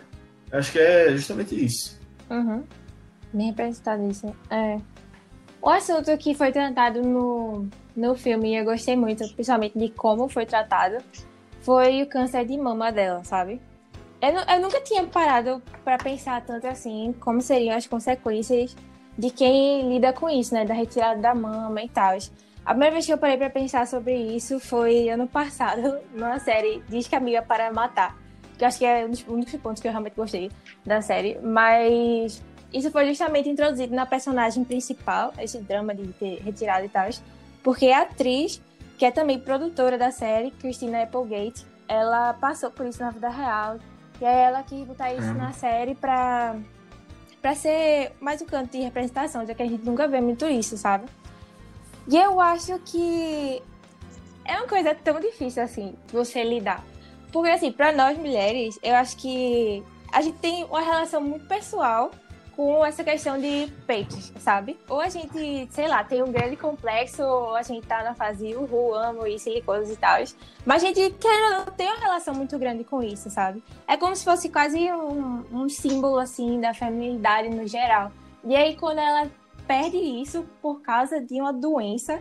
acho que é justamente isso. Uhum. Bem representado isso. É. O assunto que foi tratado no, no filme, e eu gostei muito, principalmente de como foi tratado, foi o câncer de mama dela, sabe? Eu, eu nunca tinha parado pra pensar tanto assim, como seriam as consequências de quem lida com isso, né? Da retirada da mama e tal. A primeira vez que eu parei pra pensar sobre isso foi ano passado, (laughs) numa série Diz que Amiga para Matar. Que eu acho que é um dos únicos pontos que eu realmente gostei da série. Mas isso foi justamente introduzido na personagem principal, esse drama de ter retirado e tal. Porque a atriz, que é também produtora da série, Christina Applegate, ela passou por isso na vida real. E aí ela quis botar isso Uhum. na série pra, pra ser mais um canto de representação, já que a gente nunca vê muito isso, sabe? E eu acho que é uma coisa tão difícil assim, você lidar. Porque assim, pra nós mulheres, eu acho que a gente tem uma relação muito pessoal com essa questão de peitos, sabe? Ou a gente, sei lá, tem um grande complexo, ou a gente tá na fase uhul, amo e silicose e tal. Mas a gente, ou não, tem uma relação muito grande com isso, sabe? É como se fosse quase um, um símbolo, assim, da feminilidade no geral. E aí, quando ela perde isso por causa de uma doença,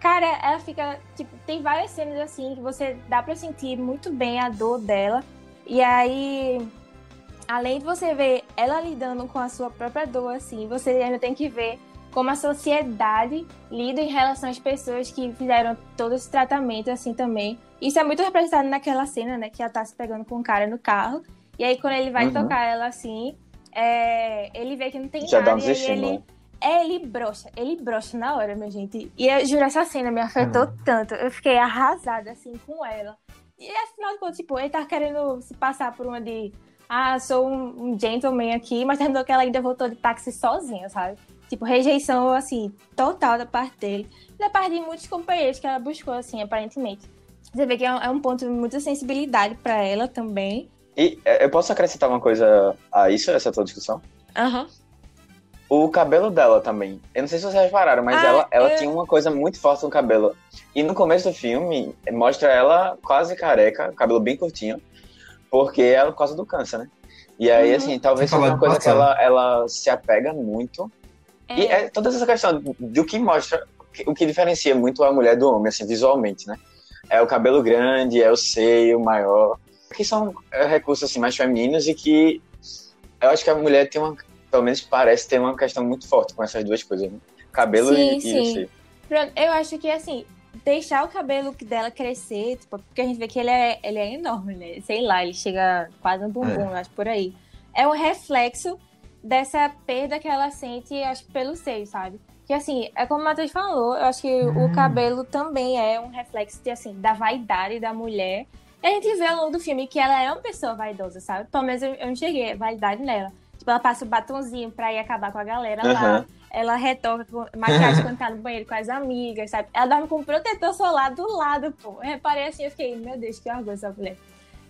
cara, ela fica, tipo, tem várias cenas, assim, que você dá pra sentir muito bem a dor dela. E aí, além de você ver ela lidando com a sua própria dor, assim, você ainda tem que ver como a sociedade lida em relação às pessoas que fizeram todo esse tratamento, assim, também. Isso é muito representado naquela cena, né, que ela tá se pegando com um cara no carro. E aí, quando ele vai Uhum. tocar ela, assim, é, ele vê que não tem Já dá nada. um e ele, é, ele brocha, ele brocha na hora, minha gente. E eu juro, essa cena me afetou tanto. Eu fiquei arrasada, assim, com ela. E afinal de contas, tipo, ele tá querendo se passar por uma de. Ah, sou um, um gentleman aqui, mas terminou que ela ainda voltou de táxi sozinha, sabe? Tipo, rejeição, assim, total da parte dele. Da parte de muitos companheiros que ela buscou, assim, aparentemente. Você vê que é um, é um ponto de muita sensibilidade pra ela também. E é, eu posso acrescentar uma coisa a isso, essa tua discussão? Aham. O cabelo dela também. Eu não sei se vocês repararam, mas Ah, ela, ela eu- tinha uma coisa muito forte no cabelo. E no começo do filme, mostra ela quase careca, cabelo bem curtinho, porque ela por causa do câncer, né? E aí, Uhum. assim, talvez seja uma coisa que ela, ela se apega muito. E É. é toda essa questão do que mostra, o que diferencia muito a mulher do homem, assim, visualmente, né? É o cabelo grande, é o seio maior, que são é, recursos, assim, mais femininos e que eu acho que a mulher tem uma, pelo menos parece ter uma questão muito forte com essas duas coisas, né? Cabelo Sim, e, sim. e eu acho que assim, deixar o cabelo dela crescer, tipo, porque a gente vê que ele é, ele é enorme, né? Sei lá, ele chega quase no bumbum, eu acho por aí. É um reflexo dessa perda que ela sente, acho, pelo seio, sabe? Que assim, é como o Matheus falou, eu acho que Hum. o cabelo também é um reflexo de, assim, da vaidade da mulher. E a gente vê ao longo do filme que ela é uma pessoa vaidosa, sabe? Pelo menos eu, eu enxerguei a vaidade nela. Tipo, ela passa o batonzinho pra ir acabar com a galera lá. Aham. Ela retoca com maquiagem quando tá no banheiro com as amigas, sabe? Ela dorme com um protetor solar do lado, pô. Eu reparei assim, eu fiquei, meu Deus, que orgulho essa mulher.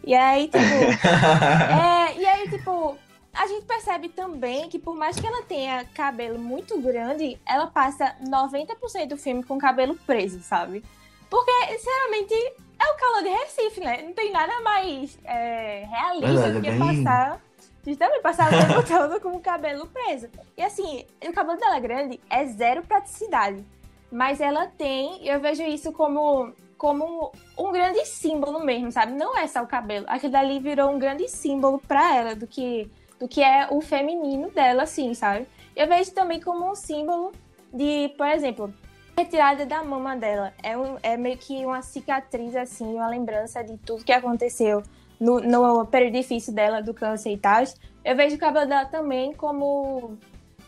E aí, tipo. (laughs) é, e aí, tipo, a gente percebe também que por mais que ela tenha cabelo muito grande, ela passa 90% do filme com cabelo preso, sabe? Porque, sinceramente, é o calor de Recife, né? Não tem nada mais é, realista do é que bem- passar. Justamente passar o tempo todo com o cabelo preso. E assim, o cabelo dela grande é zero praticidade. Mas ela tem, eu vejo isso como, como um grande símbolo mesmo, sabe? Não é só o cabelo. Aquilo dali virou um grande símbolo pra ela do que, do que é o feminino dela, assim, sabe? Eu vejo também como um símbolo de, por exemplo, retirada da mama dela. É, um, é meio que uma cicatriz, assim, uma lembrança de tudo que aconteceu no, no período difícil dela, do câncer e tal. Eu vejo o cabelo dela também como,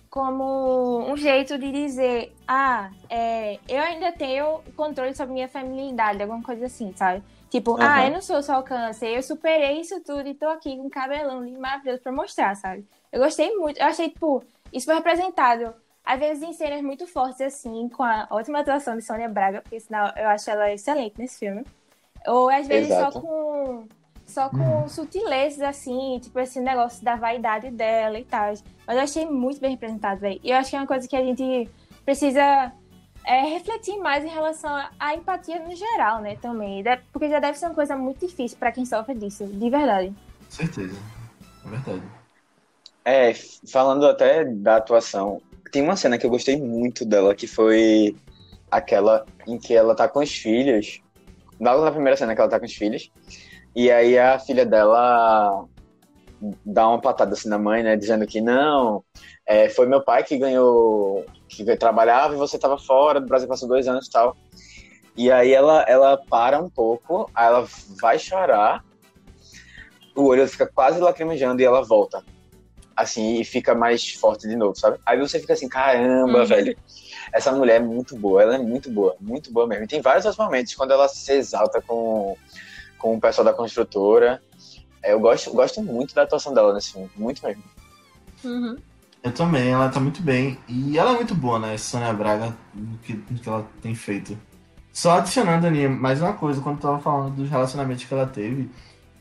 como um jeito de dizer: ah, é, eu ainda tenho controle sobre minha feminilidade, alguma coisa assim, sabe? Tipo, ah, Aham. eu não sou só o câncer, eu superei isso tudo e tô aqui com um cabelão lindo, maravilhoso pra mostrar, sabe? Eu gostei muito, eu achei, tipo, isso foi representado às vezes em cenas muito fortes, assim, com a ótima atuação de Sônia Braga, porque senão eu acho ela excelente nesse filme. Ou às vezes Exato. só com. Só com sutilezas, assim, tipo esse negócio da vaidade dela e tal. Mas eu achei muito bem representado, velho. E eu acho que é uma coisa que a gente precisa é, refletir mais em relação à empatia no geral, né, também. Porque já deve ser uma coisa muito difícil pra quem sofre disso, de verdade. Certeza. É verdade. É, falando até da atuação, tem uma cena que eu gostei muito dela, que foi aquela em que ela tá com os filhos. Logo na primeira cena que ela tá com os filhos. E aí a filha dela dá uma patada assim na mãe, né? Dizendo que não, é, foi meu pai que ganhou, que trabalhava e você tava fora do Brasil, passou dois anos e tal. E aí ela, ela para um pouco, aí ela vai chorar, o olho fica quase lacrimejando e ela volta assim, e fica mais forte de novo, sabe? Aí você fica assim, caramba, Uhum. velho, essa mulher é muito boa, ela é muito boa, muito boa mesmo. E tem vários outros momentos quando ela se exalta com, com o pessoal da construtora. É, Eu gosto, gosto muito da atuação dela nesse filme, muito mesmo. Uhum. Eu também, ela tá muito bem. E ela é muito boa, né? Sônia Braga, no que, no que ela tem feito. Só adicionando, Aninha, mais uma coisa, quando tu tava falando dos relacionamentos que ela teve.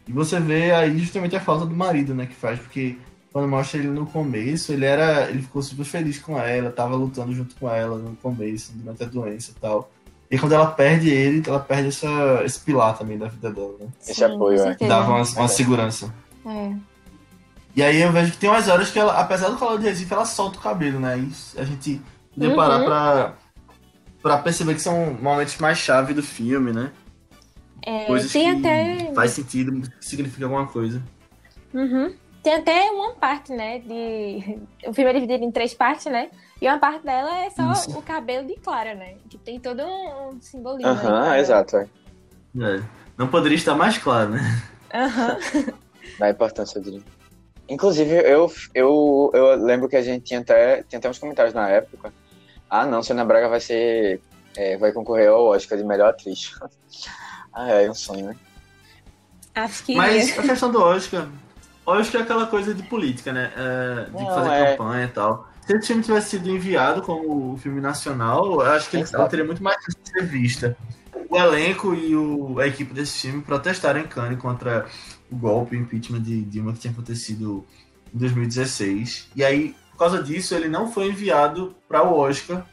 E você vê aí justamente a falta do marido, né, que faz, porque quando mostra ele no começo, ele era. ele ficou super feliz com ela, tava lutando junto com ela no começo, durante a doença e tal. E quando ela perde ele, ela perde essa, esse pilar também da vida dela, né? Esse Sim, apoio, é. Dava uma, uma segurança. É. E aí eu vejo que tem umas horas que ela, apesar do calor de Recife, ela solta o cabelo, né? E a gente podia Uhum. parar pra, pra perceber que são momentos mais chave do filme, né? É, Coisas tem que até. faz sentido, significa alguma coisa. Uhum. Tem até uma parte, né? De... O filme é dividido em três partes, né? E uma parte dela é só Isso. o cabelo de Clara, né? Que tem todo um simbolismo. aí Aham, pra- exato, é. É. Não poderia estar mais claro, né? Aham. (laughs) Da importância dele. Inclusive, eu, eu, eu lembro que a gente tinha até, tinha até uns comentários na época. Ah, não, Sônia Braga vai ser. é, vai concorrer ao Oscar de melhor atriz. (laughs) ah, é, é um sonho, né? Acho que. Mas a questão do Oscar. Oscar é aquela coisa de política, né? É, de Não, fazer é. campanha e tal. Se esse filme tivesse sido enviado como filme nacional, eu acho que ele- Exato. teria muito mais chance de ser vista. O elenco e o- a equipe desse filme protestaram em Cannes contra o golpe, o impeachment de Dilma que tinha acontecido em 2016. E aí, por causa disso, ele não foi enviado para o Oscar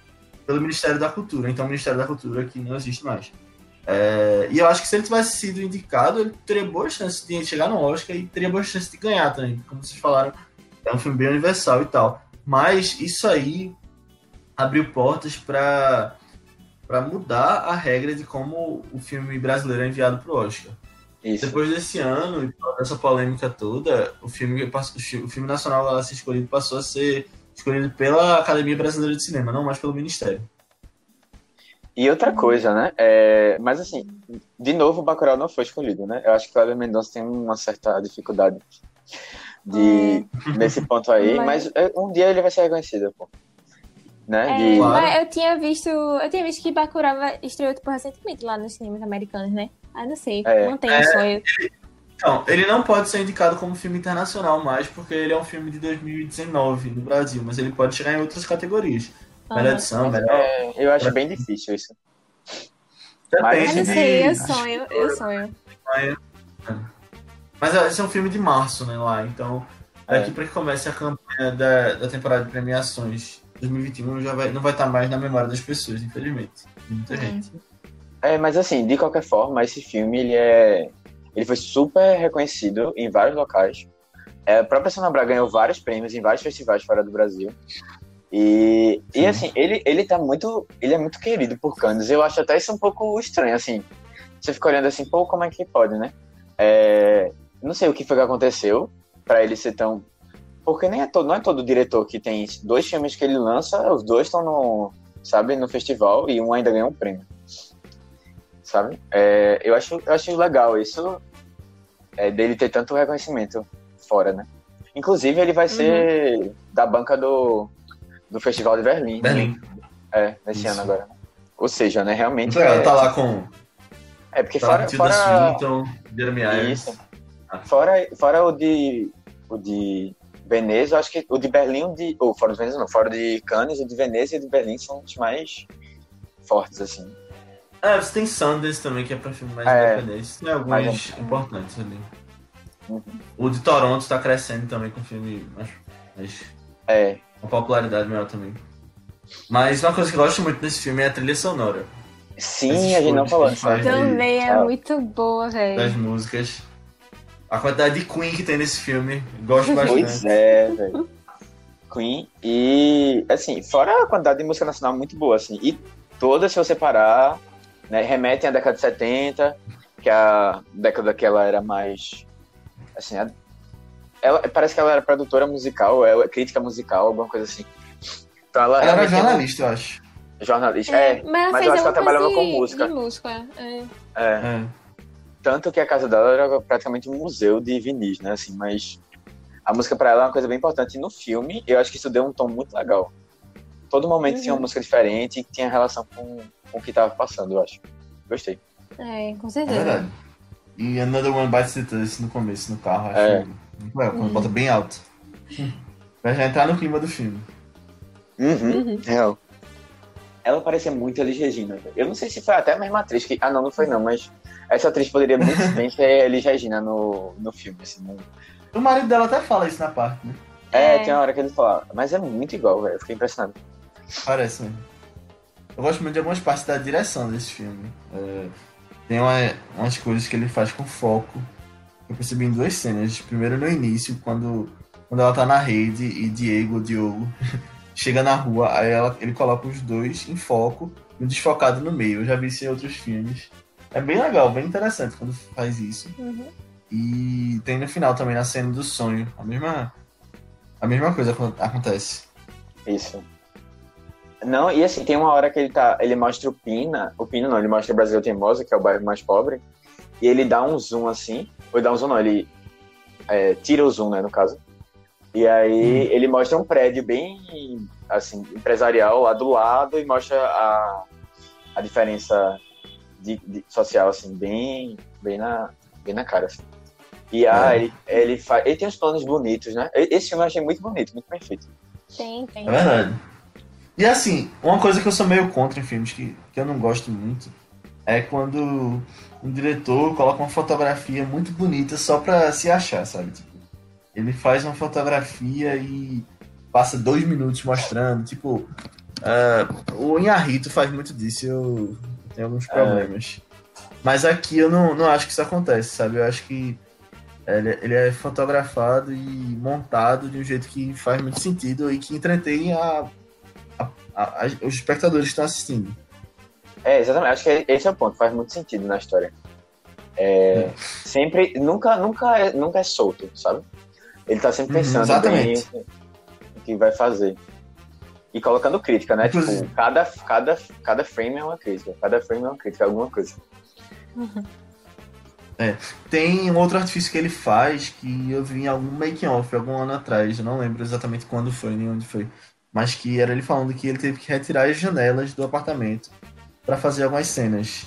pelo Ministério da Cultura. Então, o Ministério da Cultura aqui não existe mais. É, e eu acho que se ele tivesse sido indicado, ele teria boa chance de chegar no Oscar e teria boa chance de ganhar também. Como vocês falaram, é um filme bem universal e tal. Mas isso aí abriu portas para para mudar a regra de como o filme brasileiro é enviado para o Oscar. Isso. Depois desse ano e dessa polêmica toda, o filme, o filme nacional a ser escolhido passou a ser escolhido pela Academia Brasileira de Cinema, não mais pelo Ministério. E outra coisa, né? É, mas assim, de novo, o Bacurau não foi escolhido, né? Eu acho que o Kleber Mendonça tem uma certa dificuldade de, nesse ponto aí, mas... Mas- é, um dia ele vai ser reconhecido, pô. Né? É, De- mas eu tinha visto. Eu tinha visto que Bacurau estreou tipo, recentemente lá nos cinemas americanos, né? Ah, não sei. É. Não tem É. sonho. Então, ele não pode ser indicado como filme internacional mais, porque ele é um filme de 2019 no Brasil, mas ele pode chegar em outras categorias. Melhor Aham. edição, melhor. É, eu acho bem difícil isso. Ah, Mas- não de- sei, eu sonho, eu sonho. Mas esse é um filme de março, né, lá. Então, É. daqui para que comece a campanha da, da temporada de premiações 2021 já vai, não vai estar mais na memória das pessoas, infelizmente. Muita É. gente. É, mas assim, de qualquer forma, esse filme ele é. Ele foi super reconhecido em vários locais. É, a própria Sônia Braga ganhou vários prêmios em vários festivais fora do Brasil. E, e Sim. assim, ele, ele tá muito. Ele é muito querido por Cannes. Eu acho até isso um pouco estranho, assim. Você fica olhando assim, pô, como é que pode, né? É, não sei o que foi que aconteceu pra ele ser tão. Porque nem é todo, não é todo diretor que tem dois filmes que ele lança, os dois estão no, sabe, no festival e um ainda ganhou um prêmio sabe? É, eu, acho, eu acho legal isso é, dele ter tanto reconhecimento fora, né? Inclusive, ele vai ser da banca do, do Festival de Berlim. Berlim. É, nesse Isso. ano agora. Ou seja, né, realmente. Legal, é, tá lá com é porque tá fora, fora, Swinton, Jeremy Irons. isso. Fora, fora o de. O de Veneza, eu acho que o de Berlim, o de, ou fora de Veneza não, fora de Cannes, o de Veneza e o de Berlim são os mais fortes, assim. É, você tem Sundance também, que é pra filme mais É. independente. Tem alguns Mais importantes ali. Uhum. O de Toronto tá crescendo também com filme mais, mais É, uma popularidade maior também. Mas uma coisa que eu gosto muito desse filme é a trilha sonora sim, Esses a gente não falou? Também é Ah. muito boa, das velho. músicas. A quantidade de Queen que tem nesse filme, gosto Pois bastante. é, velho. Queen. E, assim, fora a quantidade de música nacional muito boa, assim. E todas, se você parar, né, remetem à década de 70, que é a década que ela era mais. Assim, a- ela, parece que ela era produtora musical, ela, crítica musical, alguma coisa assim. Então ela, Ela era é jornalista, eu acho. jornalista. É, mas ela mas fez eu acho que ela trabalhava coisa com de- música. De música, é. é. É. Tanto que a casa dela era praticamente um museu de vinis, né? Assim, mas a música pra ela é uma coisa bem importante. E no filme, eu acho que isso deu um tom muito legal. Todo momento tinha uma Uhum. música diferente e que tinha relação com, com o que tava passando, eu acho. Gostei. É, com É certeza. verdade. E Another One Bites the Dust no começo, no carro, acho É. muito legal, quando Uhum. bota bem alto. Pra já entrar no clima do filme. Uhum. Uhum. Real. Ela parecia muito Elis Regina. Eu não sei se foi até a mesma atriz que. Ah, não, não foi não, mas essa atriz poderia muito bem ser (laughs) Elis Regina no, no filme. Assim, no- O marido dela até fala isso na parte, né? É, É. tem uma hora que ele fala. Mas é muito igual, velho. Eu fiquei impressionado. Parece mesmo. Eu gosto muito de algumas partes da direção desse filme. É, tem uma- umas coisas que ele faz com foco. Eu percebi em duas cenas. Primeiro no início, quando, quando ela tá na rede e Diego, o Diogo, (laughs) chega na rua, aí ela- ele coloca os dois em foco e um desfocado no meio. Eu já vi isso em outros filmes. É bem legal, bem interessante quando faz isso. Uhum. E tem no final também, na cena do sonho. A mesma, a mesma coisa acon- acontece. Isso. Não, e assim, tem uma hora que ele tá. Ele mostra o Pina. O Pina não, ele mostra o Brasil Teimosa, que é o bairro mais pobre. E ele dá um zoom assim. Ou ele dá um zoom, não, ele é, tira o zoom, né, no caso. E aí ele mostra um prédio bem assim, empresarial lá do lado e mostra a, a diferença de, de- social, assim, bem, bem, na, bem na cara. Assim. E ah, É. ele, ele, faz, ele tem uns planos bonitos, né? Esse filme eu achei muito bonito, muito perfeito. Tem, tem. É verdade. E assim, uma coisa que eu sou meio contra em filmes que, que eu não gosto muito é quando um diretor coloca uma fotografia muito bonita só pra se achar, sabe? Tipo, ele faz uma fotografia e passa dois minutos mostrando. Tipo, ah, o Inharito faz muito disso eu tenho alguns problemas. Mas aqui eu não, não acho que isso acontece, sabe? Eu acho que ele, ele é fotografado e montado de um jeito que faz muito sentido e que entretém a, a- a- os espectadores que estão assistindo. É, exatamente. Acho que esse é o ponto. Faz muito sentido na história. É, Sempre, nunca, nunca, é, nunca é solto, sabe? Ele tá sempre Uhum, pensando exatamente. bem o que vai fazer. E colocando crítica, né? Tipo, cada, cada, cada frame é uma crítica. Cada frame é uma crítica, alguma coisa. Tem um outro artifício que ele faz que eu vi em algum making-off algum ano atrás, eu não lembro exatamente quando foi nem onde foi, mas que era ele falando que ele teve que retirar as janelas do apartamento para fazer algumas cenas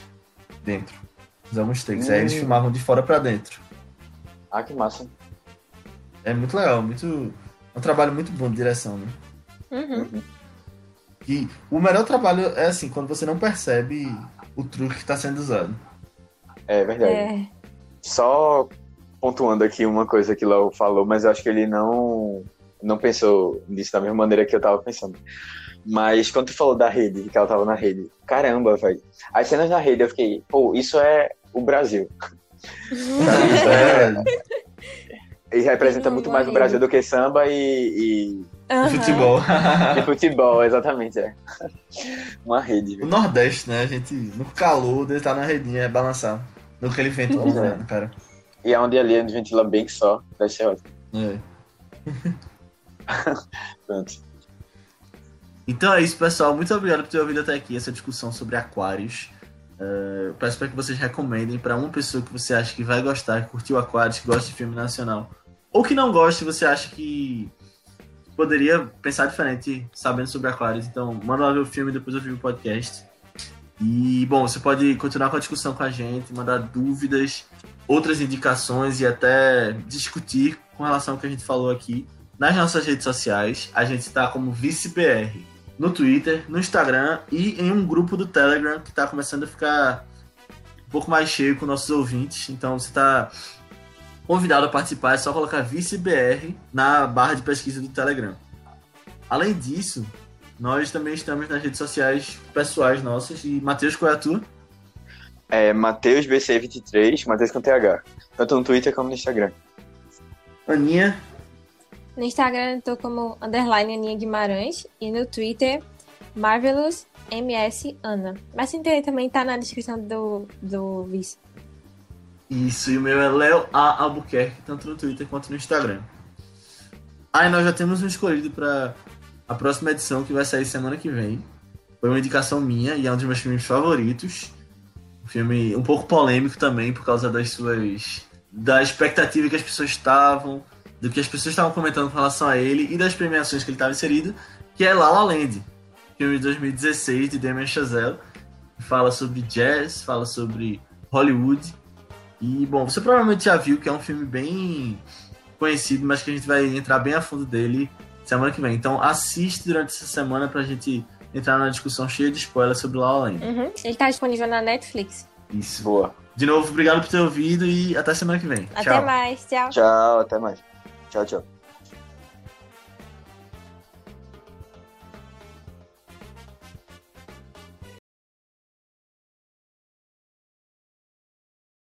dentro, fazer alguns takes. Aí eles Hum. filmavam de fora para dentro. Ah, que massa. É muito legal, muito é um trabalho muito bom de direção, né? Uhum. E o melhor trabalho é assim, quando você não percebe o truque que está sendo usado. É verdade. É. Só pontuando aqui uma coisa que o Léo falou, mas eu acho que ele não, não pensou nisso da mesma maneira que eu tava pensando. Mas quando tu falou da rede, que ela tava na rede, caramba, velho. As cenas na rede eu fiquei, pô, isso é o Brasil. Isso (laughs) é, (laughs) e representa Não, muito mais o Brasil do que samba e, Aham. Futebol. e, e futebol, exatamente, é. Uma rede, o velho. Nordeste, né? A gente, no calor, dele tá na redinha, é balançar. No aquele vento Pois é. rolando, cara. E é onde ali onde ventila bem que só, vai ser ótimo. É. (laughs) Pronto. Então é isso, pessoal. Muito obrigado por ter ouvido até aqui essa discussão sobre aquários. Eu peço para que vocês recomendem para uma pessoa que você acha que vai gostar, que curtiu aquários, que gosta de filme nacional. Ou que não gosta e você acha que poderia pensar diferente sabendo sobre aquários. Então, manda lá ver o filme depois ouvir o podcast. E, bom, você pode continuar com a discussão com a gente, mandar dúvidas, outras indicações e até discutir com relação ao que a gente falou aqui nas nossas redes sociais. A gente está como ViceBR no Twitter, no Instagram e em um grupo do Telegram que está começando a ficar um pouco mais cheio com nossos ouvintes. Então você está convidado a participar, é só colocar ViceBR na barra de pesquisa do Telegram. Além disso, nós também estamos nas redes sociais pessoais nossas. E Matheus, qual é a tua? É Matheus BC23, Matheus com TH. Tanto no Twitter como no Instagram. Aninha. No Instagram eu tô como underline Aninha Guimarães e no Twitter Marvelous MS Ana. Mas sem entender também tá na descrição do, do vice. Isso, e o meu é Léo A. Albuquerque, tanto no Twitter quanto no Instagram. Aí nós já temos um escolhido para a próxima edição que vai sair semana que vem. Foi uma indicação minha e é um dos meus filmes favoritos. Um filme um pouco polêmico também por causa das suas da expectativa que as pessoas estavam, do que as pessoas estavam comentando com relação a ele e das premiações que ele estava inserido, que é La La Land, filme de 2016 de Damien Chazelle, fala sobre jazz, fala sobre Hollywood. E bom, você provavelmente já viu que é um filme bem conhecido, mas que a gente vai entrar bem a fundo dele semana que vem. Então assiste durante essa semana pra gente entrar numa discussão cheia de spoilers sobre La La Land. Uhum. Ele tá disponível na Netflix. Isso. Boa. De novo, obrigado por ter ouvido e até semana que vem. Até Tchau. mais, tchau. Tchau, até mais. Tchau, tchau.